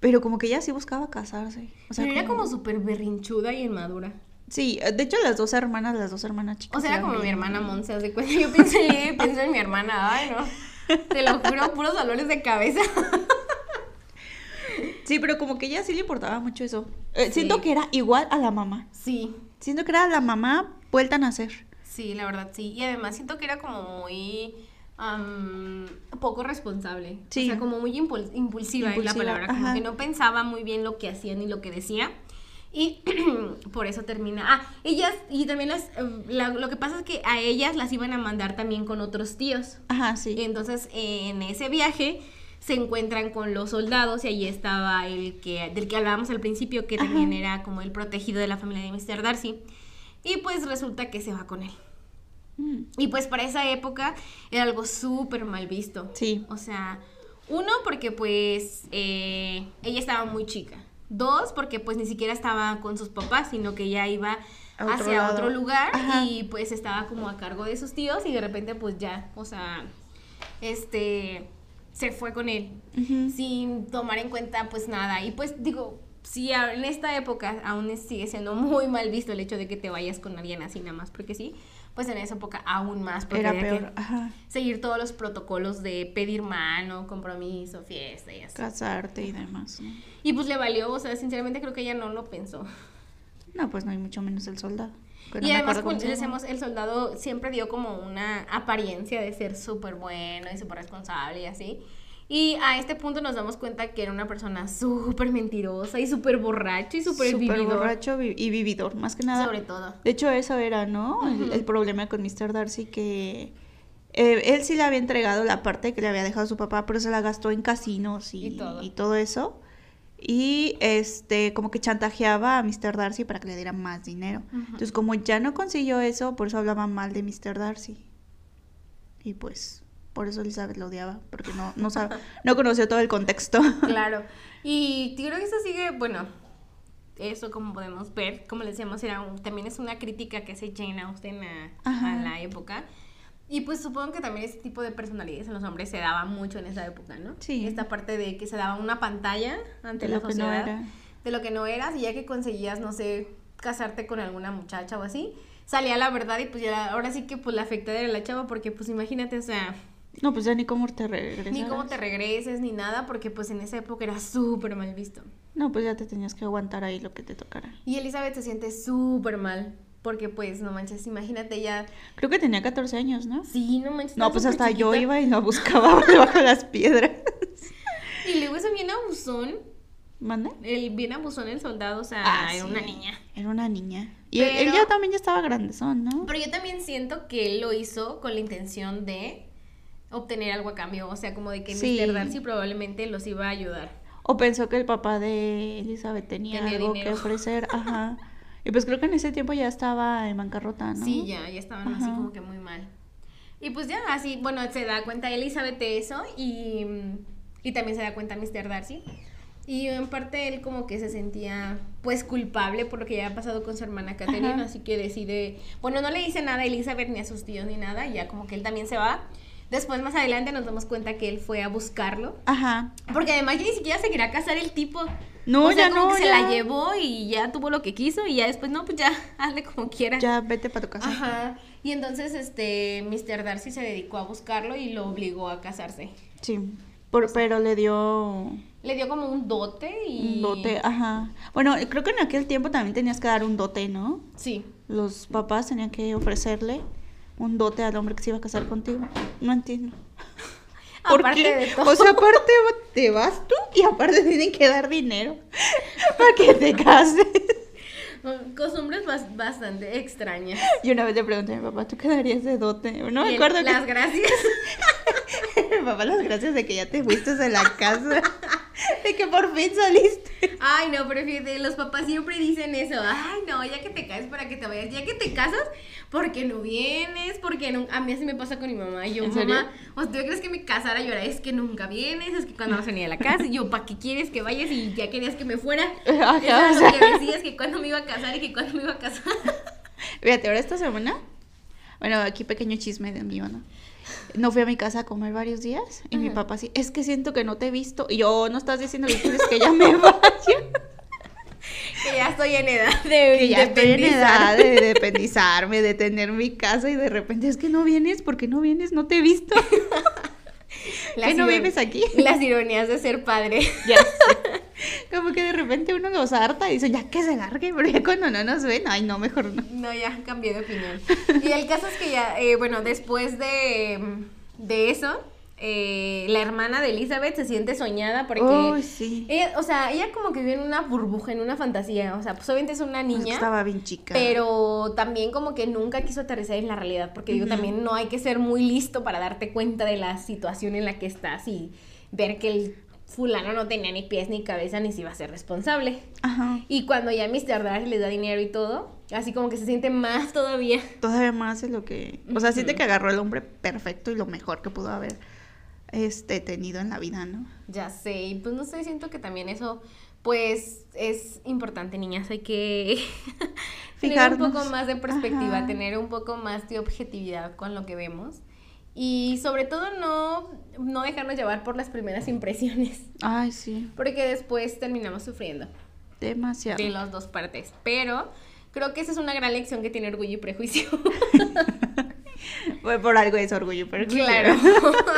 S2: pero como que ella sí buscaba casarse. O sea,
S1: pero era como súper berrinchuda y inmadura.
S2: Sí, de hecho las dos hermanas, las dos hermanas chicas.
S1: O sea, era como mi hermana Monse, haz de cuenta. Yo pienso en Lidia y pienso en mi hermana. Ay, no. Te lo juro, puros dolores de cabeza.
S2: Sí, pero como que ella sí le importaba mucho eso. Eh,
S1: Sí.
S2: Siento que era igual a la mamá.
S1: Sí,
S2: Siento que era la mamá vuelta a nacer.
S1: Sí, la verdad, sí. Y además siento que era como muy am, poco responsable.
S2: Sí.
S1: O sea, como muy impul- impulsiva, es la
S2: Impulsiva,
S1: palabra. Como
S2: ajá.
S1: que no pensaba muy bien lo que hacía ni lo que decía. Y por eso termina. Ah, ellas, y también las, eh, la- lo que pasa es que a ellas las iban a mandar también con otros tíos.
S2: Ajá, sí.
S1: Entonces, en ese viaje se encuentran con los soldados y ahí estaba el que del que hablábamos al principio, que
S2: Ajá.
S1: también era como el protegido de la familia de Mr. Darcy. Y pues resulta que se va con él.
S2: Mm,
S1: Y pues para esa época era algo súper mal visto.
S2: Sí.
S1: O sea, uno, porque pues eh, ella estaba muy chica. Dos, porque pues ni siquiera estaba con sus papás, sino que ya iba
S2: otro
S1: hacia
S2: lado.
S1: otro lugar
S2: Ajá.
S1: y pues estaba como a cargo de sus tíos y de repente pues ya, o sea, este, se fue con él sin tomar en cuenta pues nada. Y pues digo, si en esta época aún sigue siendo muy mal visto el hecho de que te vayas con alguien así nada más porque sí, pues en esa época aún más porque
S2: Era
S1: que
S2: peor. Ajá.
S1: seguir todos los protocolos de pedir mano, compromiso, fiesta y así.
S2: Casarte y demás. ¿no?
S1: Y pues le valió, o sea, sinceramente creo que ella no lo pensó.
S2: No, pues no hay mucho menos el soldado. No
S1: y
S2: me
S1: además, como decimos, el soldado siempre dio como una apariencia de ser súper bueno y súper responsable y así. Y a este punto nos damos cuenta que era una persona súper mentirosa y súper borracho y súper
S2: Súper
S1: vividor.
S2: borracho vi- y vividor, más que nada.
S1: Sobre todo.
S2: De hecho, eso era, ¿no? El-
S1: Ujú.
S2: el, problema con Mr. Darcy, que eh, él sí le había entregado la parte que le había dejado su papá, pero se la gastó en casinos y,
S1: Y todo.
S2: y todo eso. Y este, como que chantajeaba a Mr. Darcy para que le diera más dinero.
S1: Ujú.
S2: Entonces, como ya no consiguió eso, por eso hablaba mal de Mr. Darcy. Y pues, por eso Elizabeth lo odiaba, porque no, no, sabe, no conoció todo el contexto.
S1: Claro. Y creo que eso sigue, bueno, eso como podemos ver, como les decíamos, era un- también es una crítica que hace Jane Austen a, a la época. Y pues supongo que también ese tipo de personalidades en los hombres se daba mucho en esa época, ¿no?
S2: Sí.
S1: Esta parte de que se daba una pantalla ante
S2: De
S1: la
S2: lo que no
S1: sociedad
S2: era.
S1: de lo que no eras y ya que conseguías, no sé, casarte con alguna muchacha o así, salía la verdad y pues ya ahora sí que pues la afectada era la chava porque pues imagínate, o sea,
S2: No, pues ya ni cómo te regresas.
S1: ni cómo te regreses ni nada porque pues en esa época era súper mal visto.
S2: No, pues ya te tenías que aguantar ahí lo que te tocara.
S1: Y Elizabeth se siente súper mal porque pues no manches, imagínate ya,
S2: Creo que tenía 14 años, ¿no?
S1: sí, no manches.
S2: No, pues hasta yo iba y lo buscaba debajo de las piedras.
S1: Y luego ese bien abusón,
S2: ¿Mande?
S1: el bien abusón el soldado, o sea,
S2: Ah,
S1: era
S2: sí.
S1: una niña.
S2: Era una niña. Y él- él,
S1: Pero-
S2: ya también ya estaba grandezón, ¿no?
S1: Pero yo también siento que él lo hizo con la intención de obtener algo a cambio, o sea, como de que
S2: Sí.
S1: Mr. Darcy probablemente los iba a ayudar.
S2: O pensó que el papá de Elizabeth tenía,
S1: Tenía
S2: algo
S1: dinero.
S2: que ofrecer. Ajá. Y pues creo que en ese tiempo ya estaba en bancarrota, ¿no?
S1: Sí, ya, ya estaban así como que muy mal. Y pues ya, así, bueno, se da cuenta Elizabeth de eso y, y también se da cuenta Mr. Darcy. Y en parte él como que se sentía pues culpable por lo que ya ha pasado con su hermana Catherine,
S2: Ajá.
S1: así que decide, bueno, no le dice nada a Elizabeth ni a sus tíos ni nada, y ya como que él también se va. Después más adelante nos damos cuenta que él fue a buscarlo,
S2: Ajá.
S1: porque además ya ni siquiera se quería casar el tipo.
S2: No,
S1: o sea,
S2: ya
S1: como
S2: no,
S1: que se la llevó y ya tuvo lo que quiso y ya después no, pues ya hazle como quiera.
S2: Ya vete para tu casa.
S1: Ajá. Y entonces este Mr. Darcy se dedicó a buscarlo y lo obligó a casarse.
S2: Sí. Por- pero le dio
S1: Le dio como un dote y
S2: un dote, ajá. Bueno, creo que en aquel tiempo también tenías que dar un dote, ¿no?
S1: Sí.
S2: Los papás tenían que ofrecerle un dote al hombre que se iba a casar contigo. No entiendo. ¿Por
S1: Aparte
S2: qué?
S1: de todo.
S2: O sea, aparte te vas tú y aparte tienen que dar dinero para que te cases.
S1: Costumbres bas- bastante extrañas.
S2: Y una vez le pregunté a mi papá, ¿tú qué darías de dote? No me acuerdo
S1: Las
S2: que...
S1: gracias.
S2: Mi papá, las gracias de que ya te fuiste de la casa. De que por fin saliste.
S1: Ay, no, pero fíjate, los papás siempre dicen eso. Ay, no, ya que te cases para que te vayas. Ya que te casas, porque no vienes? Porque no... A mí así me pasa con mi mamá. Y yo, mamá, o ¿tú crees que me casara? Y ahora es que nunca vienes, es que cuando vas a venir a la casa. Y yo, ¿para qué quieres que vayas? Y ya querías que me fuera.
S2: Ajá,
S1: era
S2: o
S1: lo que decías, que cuando me iba a casar y que cuando me iba a casar.
S2: Fíjate, ahora esta semana, bueno, aquí pequeño chisme de mí, ¿no? No fui a mi casa a comer varios días y mi
S1: Ajá.
S2: papá sí, es que siento que no te he visto. Y yo, no estás diciendo que quieres que ya me vaya.
S1: Que ya estoy en edad de
S2: que ya estoy en edad de dependizarme, de tener mi casa y de repente es que no vienes, ¿por qué no vienes? No te he visto.
S1: Las
S2: ¿Qué no vives aquí?
S1: Las ironías de ser padre.
S2: Ya sé. Como que de repente uno los harta y dice, ya que se largue, pero ya cuando no nos ven, ay, no, mejor no.
S1: No, ya cambié de opinión. Y el caso es que ya, eh, bueno, después de, de eso, eh, la hermana de Elizabeth se siente soñada porque...
S2: Uy, sí.
S1: ella, o sea, ella como que vive en una burbuja, en una fantasía. O sea, pues obviamente es una
S2: Es que
S1: niña.
S2: Estaba bien chica.
S1: Pero también como que nunca quiso aterrizar en la realidad, porque digo,
S2: Ujú.
S1: también no hay que ser muy listo para darte cuenta de la situación en la que estás y ver que el fulano no tenía ni pies ni cabeza ni si iba a ser responsable.
S2: Ajá.
S1: Y cuando ya Mr. Darcy les da dinero y todo, así como que se siente más todavía.
S2: Todavía más de lo que... O sea, siente
S1: Ujú.
S2: que agarró el hombre perfecto y lo mejor que pudo haber este, tenido en la vida, ¿no?
S1: Ya sé, y pues no sé, siento que también eso, pues, es importante, niñas. Hay que tener un poco más de perspectiva,
S2: Ajá.
S1: tener un poco más de objetividad con lo que vemos. Y sobre todo no, no dejarnos llevar por las primeras impresiones,
S2: Ay, sí.
S1: porque después terminamos sufriendo
S2: Demasiado.
S1: de las dos partes. Pero creo que esa es una gran lección que tiene orgullo y prejuicio.
S2: Fue por algo es orgullo, pero
S1: Claro.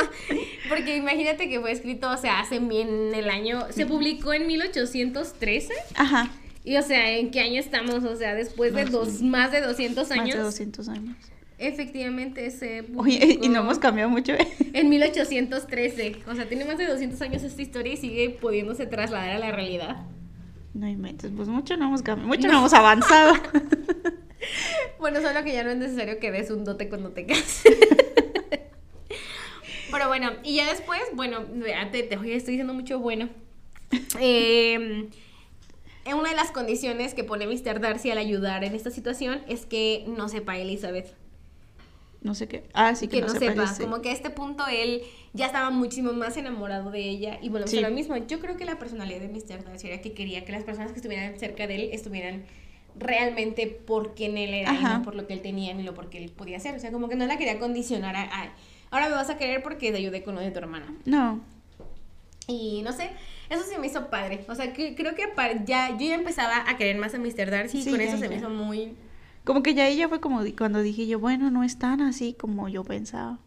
S1: Porque imagínate que fue escrito, o sea, hace en el año, se publicó en 1813.
S2: Ajá.
S1: Y o sea, ¿en qué año estamos? O sea, después de dos, más de 200
S2: Más
S1: años.
S2: de 200 años.
S1: Efectivamente se publicó
S2: Oye, y no hemos cambiado mucho. ¿eh?
S1: en 1813. O sea, tiene más de 200 años esta historia y sigue pudiéndose trasladar a la realidad.
S2: No inventes, pues mucho no hemos cambiado, mucho no, hemos avanzado.
S1: Bueno, solo que ya no es necesario que des un dote cuando te cases. Pero bueno, y ya después, bueno, te, te estoy diciendo mucho bueno. Eh, una de las condiciones que pone Mr. Darcy al ayudar en esta situación es que no sepa Elizabeth.
S2: No sé qué. Ah, sí, que,
S1: que
S2: no,
S1: no
S2: sepa,
S1: como que a este punto él ya estaba muchísimo más enamorado de ella y bueno,
S2: Sí.
S1: lo mismo, yo creo que la personalidad de Mr. Darcy era que quería que las personas que estuvieran cerca de él estuvieran realmente por quien él era y no por lo que él tenía ni lo porque él podía hacer, o sea, como que no la quería condicionar a, a, ahora me vas a querer porque te ayudé con lo de tu hermana.
S2: No.
S1: Y no sé, eso se me hizo padre, o sea, que, creo que ya yo ya empezaba a querer más a Mr. Darcy y
S2: Sí,
S1: con
S2: ya,
S1: eso se me hizo muy
S2: Como que ya ella fue como cuando dije yo, bueno, no es tan así como yo pensaba.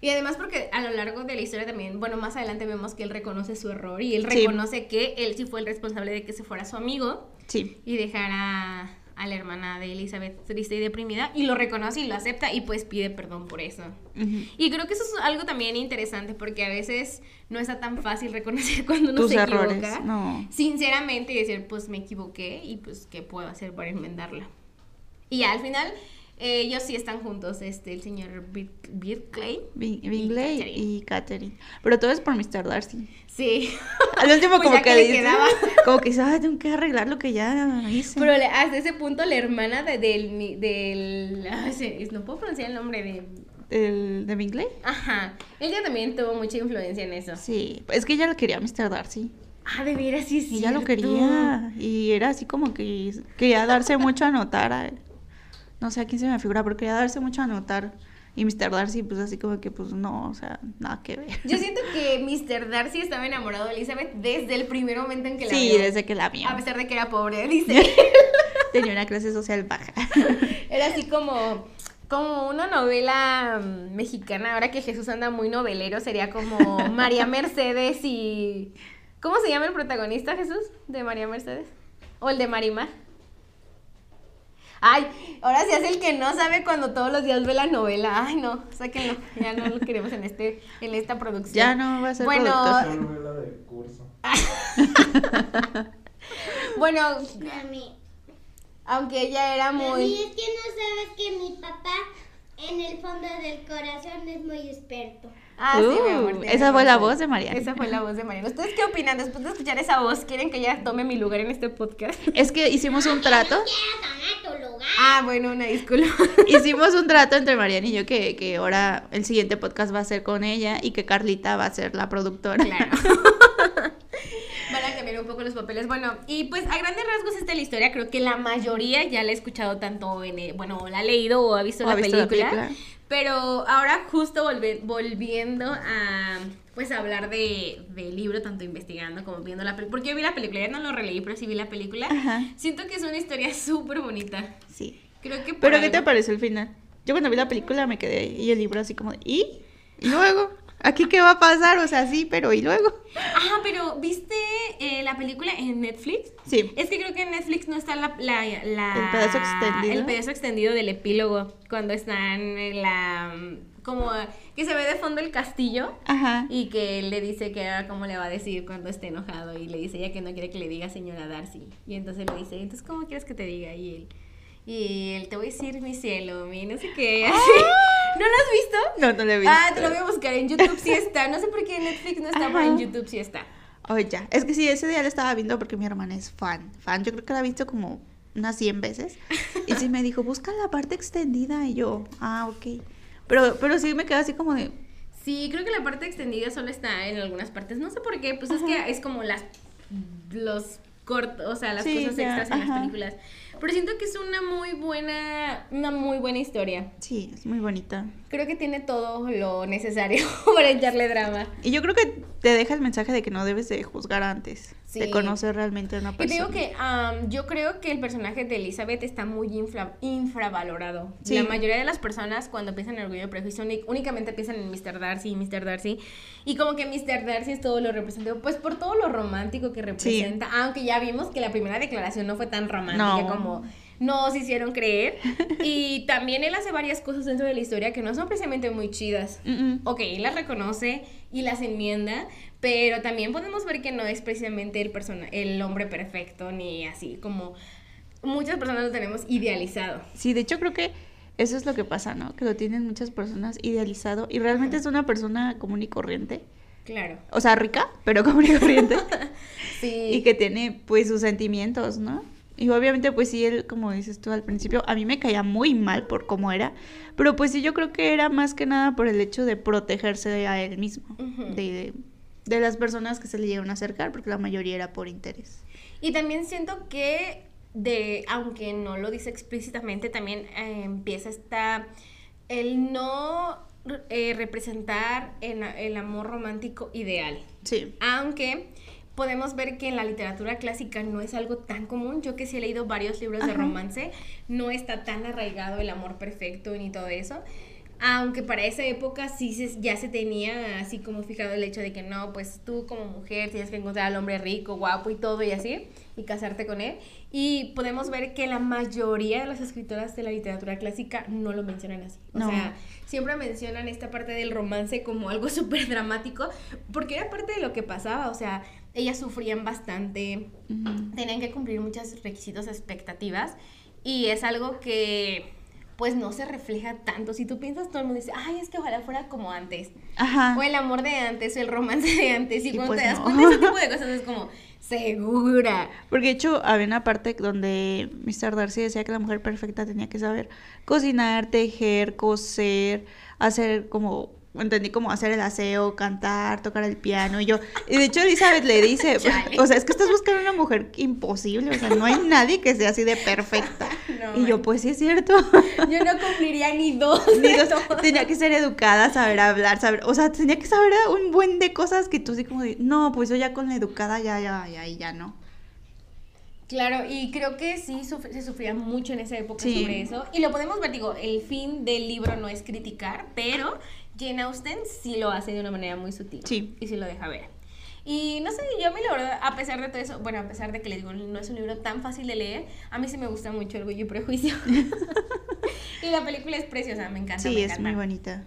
S1: Y además porque a lo largo de la historia también, bueno, más adelante vemos que él reconoce su error y él
S2: Sí.
S1: reconoce que él sí fue el responsable de que se fuera su amigo
S2: Sí.
S1: y dejara a la hermana de Elizabeth triste y deprimida y lo reconoce y lo acepta y pues pide perdón por eso. Y creo que eso es algo también interesante porque a veces no está tan fácil reconocer cuando uno
S2: Tus
S1: se
S2: errores.
S1: equivoca.
S2: No.
S1: Sinceramente y decir, pues me equivoqué y pues qué puedo hacer para enmendarla. Y ya, al final eh, ellos sí están juntos, este, el señor Bir- Birkley.
S2: Bingley y Catherine. Pero todo es por Mr. Darcy.
S1: Sí.
S2: Al último
S1: Pues
S2: como que,
S1: que le
S2: dice,
S1: quedaba.
S2: como que dice, tengo que arreglar lo que ya hice.
S1: Pero le- hasta ese punto la hermana de- del, se- no puedo pronunciar el nombre de
S2: el de Bingley.
S1: Ajá. Ella también tuvo mucha influencia en eso.
S2: Sí, es que ella lo quería a Mr. Darcy.
S1: Ah, de veras, sí
S2: Y ella lo quería. Y era así como que quería darse mucho a notar a él. No sé a quién se me figura, pero quería darse mucho a notar. Y Mr. Darcy, pues así como que, pues no, o sea, nada que ver.
S1: Yo siento que Mr. Darcy estaba enamorado de Elizabeth desde el primer momento en que la
S2: Sí,
S1: vio.
S2: desde que la vio.
S1: A pesar de que era pobre, dice.
S2: Tenía una clase social baja.
S1: Era así como, como una novela mm, mexicana. Ahora que Jesús anda muy novelero, sería como María Mercedes y. ¿Cómo se llama el protagonista, Jesús? ¿De María Mercedes? ¿O el de Marimar? Ay, ahora se hace el que no sabe cuando todos los días ve la novela. Ay, no, sáquenlo. Ya no lo queremos en este, en esta producción.
S2: Ya no va a ser
S1: Bueno,
S2: productor.
S3: Solo ve la de curso.
S1: Bueno,
S4: Mami,
S1: aunque ella era
S4: mami,
S1: muy.
S4: es que no sabes que mi papá fondo del corazón es muy experto.
S1: Ah, sí, mi amor.
S2: Uh,
S1: tienes
S2: esa fue la voz de Mariana.
S1: Esa fue la voz de Mariana. ¿Ustedes qué opinan? Después de escuchar esa voz, ¿quieren que ella tome mi lugar en este podcast?
S2: Es que hicimos un trato.
S4: Quiero tomar tu lugar.
S1: Ah, bueno, una disculpa.
S2: Hicimos un trato entre Mariana y yo que, que ahora el siguiente podcast va a ser con ella y que Carlita va a ser la productora.
S1: Claro. Van a cambiar un poco los papeles. Bueno, y pues a grandes rasgos esta es la historia. Creo que la mayoría ya la ha escuchado tanto en, el- bueno, la ha leído o ha visto,
S2: O
S1: la,
S2: ha visto la
S1: película,
S2: película.
S1: Pero ahora justo volve- volviendo a pues a hablar de, del libro, tanto investigando como viendo la película. Porque yo vi la película, ya no lo releí, pero sí vi la película.
S2: Ajá.
S1: Siento que es una historia súper bonita.
S2: Sí.
S1: Creo que
S2: Pero ¿qué te pareció el final? Yo cuando vi la película me quedé y el libro así como, de, ¿y? ¿Y luego? ¿Aquí qué va a pasar? O sea, sí, pero ¿y luego?
S1: Ah, pero ¿viste eh, la película en Netflix?
S2: Sí.
S1: Es que creo que en Netflix no está la, la, la-
S2: El pedazo extendido.
S1: el pedazo extendido del epílogo cuando están en la como que se ve de fondo el castillo
S2: Ajá.
S1: y que él le dice que ahora cómo le va a decir cuando esté enojado y le dice ella que no quiere que le diga señora Darcy y entonces le dice entonces cómo quieres que te diga y él y él te voy a decir mi cielo mi no sé qué así. ¿no lo has visto?
S2: No, no lo he visto.
S1: Ah, te lo voy a buscar en YouTube sí está no sé por qué en Netflix no está pero en
S2: Ajá.
S1: YouTube sí está
S2: Oh, ya. Es que sí, ese día lo estaba viendo porque mi hermana es fan. Fan, yo creo que la ha visto como unas 100 veces. Y sí me dijo, busca la parte extendida. Y yo, ah, ok. Pero, pero sí me quedé así como de,
S1: Sí, creo que la parte extendida solo está en algunas partes. No sé por qué, pues es que es como las los cortos, o sea, las
S2: Sí,
S1: cosas
S2: ya,
S1: extras en las
S2: ajá.
S1: películas. Pero siento que es una muy buena, una muy buena historia.
S2: sí, es muy bonita.
S1: Creo que tiene todo lo necesario para echarle drama.
S2: Y yo creo que te deja el mensaje de que no debes de juzgar antes.
S1: Sí.
S2: De conocer realmente a una
S1: Y te
S2: persona.
S1: digo que yo creo que el personaje de Elizabeth está muy infra- infravalorado.
S2: Sí.
S1: La mayoría de las personas cuando piensan en Orgullo y Prejuicio únicamente piensan en Mr. Darcy y Mr. Darcy. Y como que Mr. Darcy es todo lo representativo, pues por todo lo romántico que representa. Aunque ya vimos que la primera declaración no fue tan romántica
S2: No.
S1: como nos hicieron creer. y también él hace varias cosas dentro de la historia que no son precisamente muy chidas.
S2: Mm, mm.
S1: Ok, él las reconoce y las enmienda, pero también podemos ver que no es precisamente el, persona, el hombre perfecto, ni así como muchas personas lo tenemos idealizado.
S2: Sí, de hecho creo que eso es lo que pasa, ¿no? Que lo tienen muchas personas idealizado y realmente es una persona común y corriente.
S1: Claro.
S2: O sea, rica, pero común y corriente.
S1: Sí.
S2: y que tiene pues sus sentimientos, ¿no? Y obviamente pues sí, él, como dices tú al principio, a mí me caía muy mal por cómo era, pero pues sí yo creo que era más que nada por el hecho de protegerse a él mismo,
S1: Ujú.
S2: de, de las personas que se le llegaron a acercar, porque la mayoría era por interés.
S1: Y también siento que, de, aunque no lo dice explícitamente, también eh, empieza esta, el no eh, representar el, el amor romántico ideal.
S2: Sí.
S1: Aunque podemos ver que en la literatura clásica no es algo tan común. Yo que sí he leído varios libros de
S2: Ajá.
S1: romance, no está tan arraigado el amor perfecto ni todo eso. Aunque para esa época sí se- ya se tenía así como fijado el hecho de que no, pues tú como mujer tienes que encontrar al hombre rico, guapo y todo y así, y casarte con él. Y podemos ver que la mayoría de las escritoras de la literatura clásica no lo mencionan así. O
S2: No.
S1: sea, siempre mencionan esta parte del romance como algo súper dramático, porque era parte de lo que pasaba, o sea, ellas sufrían bastante, tenían que cumplir muchos requisitos, expectativas, y es algo que pues no se refleja tanto. Si tú piensas, todo el mundo dice, ay, es que ojalá fuera como antes.
S2: Ajá.
S1: O el amor de antes, o el romance de antes. Y,
S2: Y
S1: cuando
S2: pues
S1: te das
S2: no.
S1: cuenta de ese tipo de cosas, es como, segura.
S2: Porque de hecho había una parte donde Mr. Darcy decía que la mujer perfecta tenía que saber cocinar, tejer, coser, hacer como, entendí como hacer el aseo, cantar, tocar el piano. Y yo, y de hecho Elizabeth le dice, o sea, es que estás buscando una mujer imposible, o sea, no hay nadie que sea así de perfecta.
S1: No,
S2: y yo, pues sí es cierto.
S1: Yo no cumpliría ni dos.
S2: Ni dos- tenía que ser educada, saber hablar, saber, o sea, tenía que saber un buen de cosas que tú así como no, pues yo ya con la educada ya, ya, ya, ya no.
S1: Claro, y creo que sí suf- se sufría mucho en esa época
S2: Sí.
S1: sobre eso. Y lo podemos ver, digo, el fin del libro no es criticar, pero Jane Austen sí lo hace de una manera muy sutil.
S2: Sí.
S1: Y sí lo deja ver. Y no sé, yo a mí la verdad, a pesar de todo eso, bueno, a pesar de que les digo, no es un libro tan fácil de leer, a mí sí me gusta mucho Orgullo y Prejuicio. y la película es preciosa, me encanta.
S2: Sí,
S1: me
S2: es muy bonita.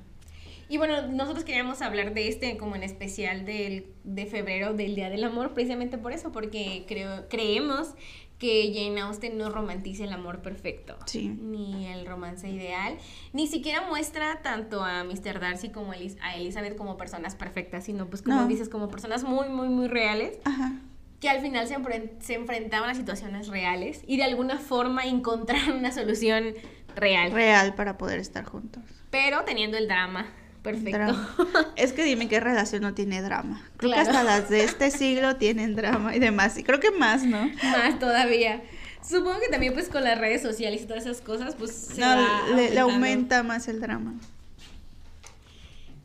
S1: Y bueno, nosotros queríamos hablar de este como en especial del, de febrero, del Día del Amor, precisamente por eso, porque creo, creemos que Jane Austen no romantiza el amor perfecto,
S2: Sí.
S1: ni el romance ideal, ni siquiera muestra tanto a Mr. Darcy como a Elizabeth como personas perfectas, sino pues como
S2: No.
S1: dices, como personas muy, muy, muy reales,
S2: Ajá.
S1: que al final se, se enfrentaban a situaciones reales y de alguna forma encontraron una solución real,
S2: Real para poder estar juntos.
S1: pero teniendo el drama perfecto.
S2: Drama. Es que dime qué relación no tiene drama. Creo
S1: Claro.
S2: que hasta las de este siglo tienen drama y demás. Y creo que más, ¿no?
S1: Más todavía. Supongo que también pues con las redes sociales y todas esas cosas pues se
S2: No,
S1: va
S2: le, aumenta más el drama.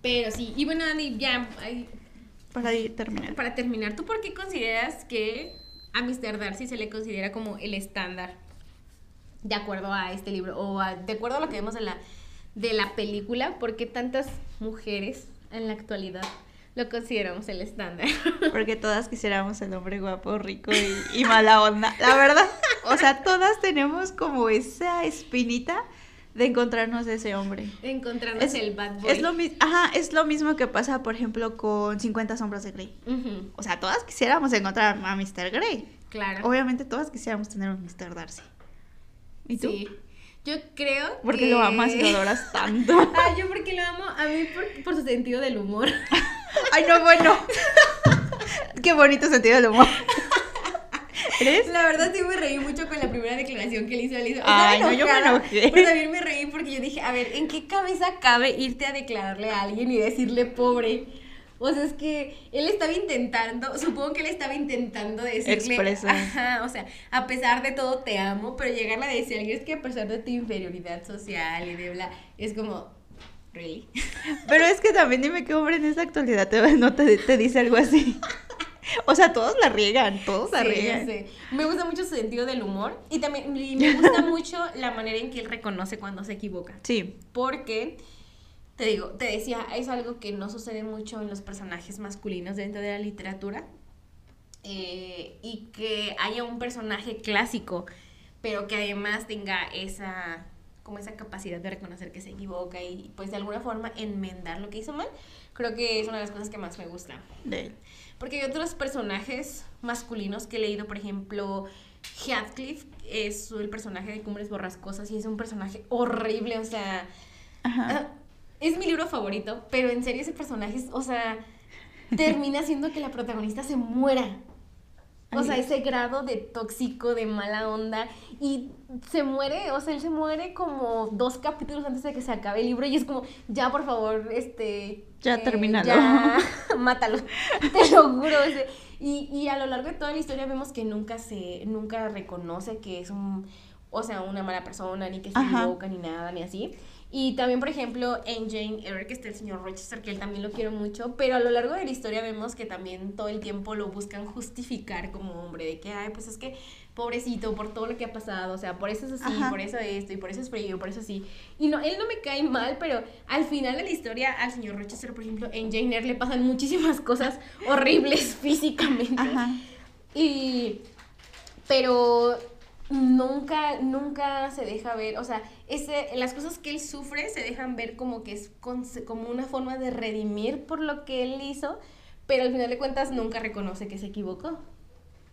S1: Pero sí, y bueno Andy, ya ay,
S2: Para terminar.
S1: para terminar, ¿tú por qué consideras que a Mr. Darcy se le considera como el estándar de acuerdo a este libro o a- de acuerdo a lo que vemos de la, de la película? ¿Por qué tantas mujeres en la actualidad lo consideramos el estándar?
S2: Porque todas quisiéramos el hombre guapo, rico y, y mala onda. La verdad. O sea, todas tenemos como esa espinita de encontrarnos ese hombre.
S1: Encontrarnos
S2: Es,
S1: el bad boy.
S2: es lo mismo, ajá, es lo mismo que pasa, por ejemplo, con 50 sombras de Grey. O sea, todas quisiéramos encontrar a Mr. Grey.
S1: claro.
S2: Obviamente todas quisiéramos tener un Mr. Darcy. ¿Y tú?
S1: Sí. Yo creo
S2: Porque
S1: que...
S2: lo amas y lo adoras tanto.
S1: Ah, yo porque lo amo, a mí por, por su sentido del humor.
S2: Ay, no, bueno. Qué bonito sentido del humor. ¿Eres?
S1: La verdad sí me reí mucho con la primera declaración que le hizo a Lisa.
S2: Ay, no, yo me enojé.
S1: Pero también me reí porque yo dije, a ver, ¿en qué cabeza cabe irte a declararle a alguien y decirle pobre? O sea, es que él estaba intentando, supongo que él estaba intentando decirle,
S2: Expresar.
S1: ajá, o sea, a pesar de todo te amo, pero llegarle a decir a alguien es que a pesar de tu inferioridad social y de bla, es como, ¿really?
S2: Pero es que también dime qué hombre en esta actualidad te, no te, te dice algo así. O sea, todos la riegan, todos la
S1: Sí,
S2: riegan.
S1: Me gusta mucho su sentido del humor y también y me gusta mucho la manera en que él reconoce cuando se equivoca.
S2: Sí,
S1: Porque, te digo, te decía, es algo que no sucede mucho en los personajes masculinos dentro de la literatura. eh, y que haya un personaje clásico, pero que además tenga esa como esa capacidad de reconocer que se equivoca y pues de alguna forma enmendar lo que hizo mal, creo que es una de las cosas que más me gusta.
S2: de él.
S1: Porque hay otros personajes masculinos que he leído, por ejemplo, Heathcliff es el personaje de Cumbres Borrascosas y es un personaje horrible, o sea,
S2: Ajá.
S1: Es mi libro favorito, pero en serio ese personaje, es, o sea, termina haciendo que la protagonista se muera. O sea, ese grado de tóxico, de mala onda. Y se muere, o sea, él se muere como dos capítulos antes de que se acabe el libro. Y es como, ya por favor, este.
S2: Ya termínalo.
S1: Ya, mátalo. Te lo juro. o sea, y, y a lo largo de toda la historia vemos que nunca se. Nunca reconoce que es un. O sea, una mala persona, ni que se equivoca, ni nada, ni así. Y también, por ejemplo, en Jane Eyre, que está el señor Rochester, que él también lo quiero mucho, pero a lo largo de la historia vemos que también todo el tiempo lo buscan justificar como hombre, de que, ay, pues es que pobrecito por todo lo que ha pasado, o sea, por eso es así,
S2: Ajá.
S1: por eso esto, y por eso es frío, por eso así. Y no, él no me cae mal, pero al final de la historia, al señor Rochester, por ejemplo, en Jane Eyre le pasan muchísimas cosas horribles físicamente.
S2: Ajá.
S1: Y. Pero nunca, nunca se deja ver. O sea, ese, las cosas que él sufre se dejan ver como que es con- como una forma de redimir por lo que él hizo. Pero al final de cuentas nunca reconoce que se equivocó.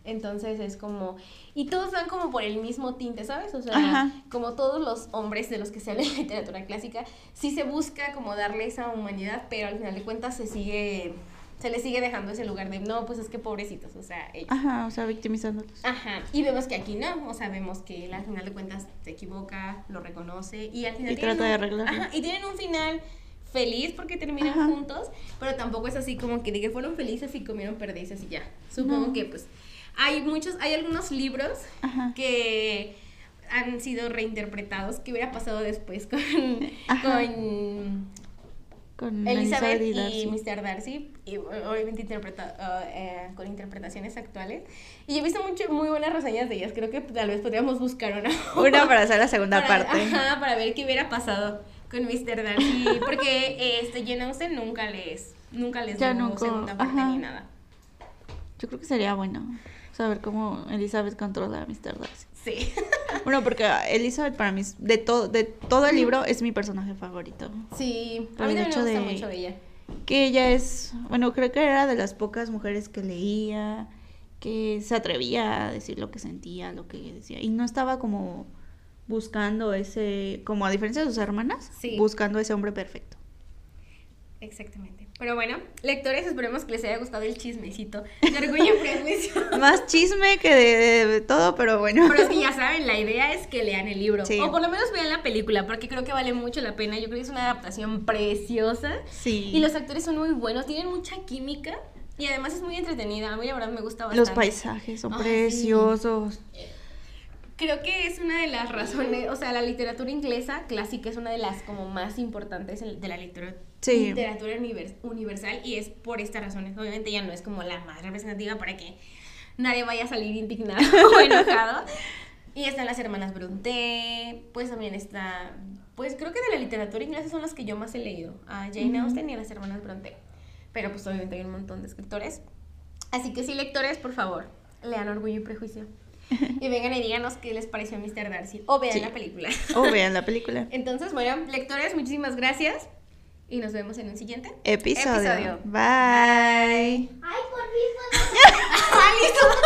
S1: Entonces es como. Y todos van como por el mismo tinte, ¿sabes? O sea,
S2: Ajá.
S1: como todos los hombres de los que se habla en literatura clásica, sí se busca como darle esa humanidad, pero al final de cuentas se sigue. Se les sigue dejando ese lugar de no, pues es que pobrecitos, o sea, ellos.
S2: Ajá, o sea, victimizándolos.
S1: Ajá, y vemos que aquí no, o sea, vemos que él al final de cuentas se equivoca, lo reconoce y al final
S2: Y trata de arreglarlo.
S1: Ajá, y tienen un final feliz porque terminan
S2: Ajá.
S1: juntos, pero tampoco es así como que de que fueron felices y comieron perdices y ya. Supongo
S2: No.
S1: que pues hay muchos, hay algunos libros
S2: Ajá.
S1: que han sido reinterpretados, que hubiera pasado después con Con Elizabeth y
S2: Darcy.
S1: Mr. Darcy, y obviamente interpreta, ah, eh, con interpretaciones actuales. Y he visto mucho, muy buenas reseñas de ellas. Creo que tal vez podríamos buscar una.
S2: Una para hacer la segunda
S1: para-
S2: parte.
S1: Ajá, para ver qué hubiera pasado con Mr. Darcy. Porque este, Jane Austen nunca les, nunca les dio
S2: nunca,
S1: segunda parte
S2: ajá.
S1: ni nada.
S2: Yo creo que sería bueno saber cómo Elizabeth controla a Mr. Darcy.
S1: Sí.
S2: Bueno, porque Elizabeth para mí, de, todo de todo el libro, es mi personaje favorito.
S1: Sí,
S2: Por
S1: a mí también me gusta
S2: de-
S1: mucho ella.
S2: Que ella es, bueno, creo que era de las pocas mujeres que leía, que se atrevía a decir lo que sentía, lo que decía. Y no estaba como buscando ese, como a diferencia de sus hermanas,
S1: Sí.
S2: buscando ese hombre perfecto.
S1: Exactamente. Pero bueno, lectores, esperemos que les haya gustado el chismecito de Orgullo y Prejuicio.
S2: Más chisme que de, de todo, pero bueno.
S1: Pero es que ya saben, la idea es que lean el libro.
S2: Sí.
S1: O por lo menos vean la película, porque creo que vale mucho la pena. Yo creo que es una adaptación preciosa.
S2: Sí.
S1: Y los actores son muy buenos, tienen mucha química. Y además es muy entretenida. A mí la verdad me gusta bastante.
S2: Los paisajes son
S1: sí.
S2: preciosos.
S1: Creo que es una de las razones, o sea, la literatura inglesa clásica es una de las como más importantes de la literatura,
S2: Sí.
S1: literatura univers- universal y es por estas razones. Obviamente ya no es como la más representativa para que nadie vaya a salir indignado o enojado. Y están las hermanas Bronte, pues también está, pues creo que de la literatura inglesa son las que yo más he leído, a Jane
S2: Ujú.
S1: Austen y a las hermanas Bronte. Pero pues obviamente hay un montón de escritores. Así que sí, lectores, por favor, lean Orgullo y Prejuicio. Y vengan y díganos qué les pareció Mr. Darcy. O vean
S2: Sí.
S1: la película.
S2: O vean la película.
S1: Entonces, bueno, lectores, muchísimas gracias. Y nos vemos en un siguiente
S2: episodio. Bye. Ay, por fin. Ah,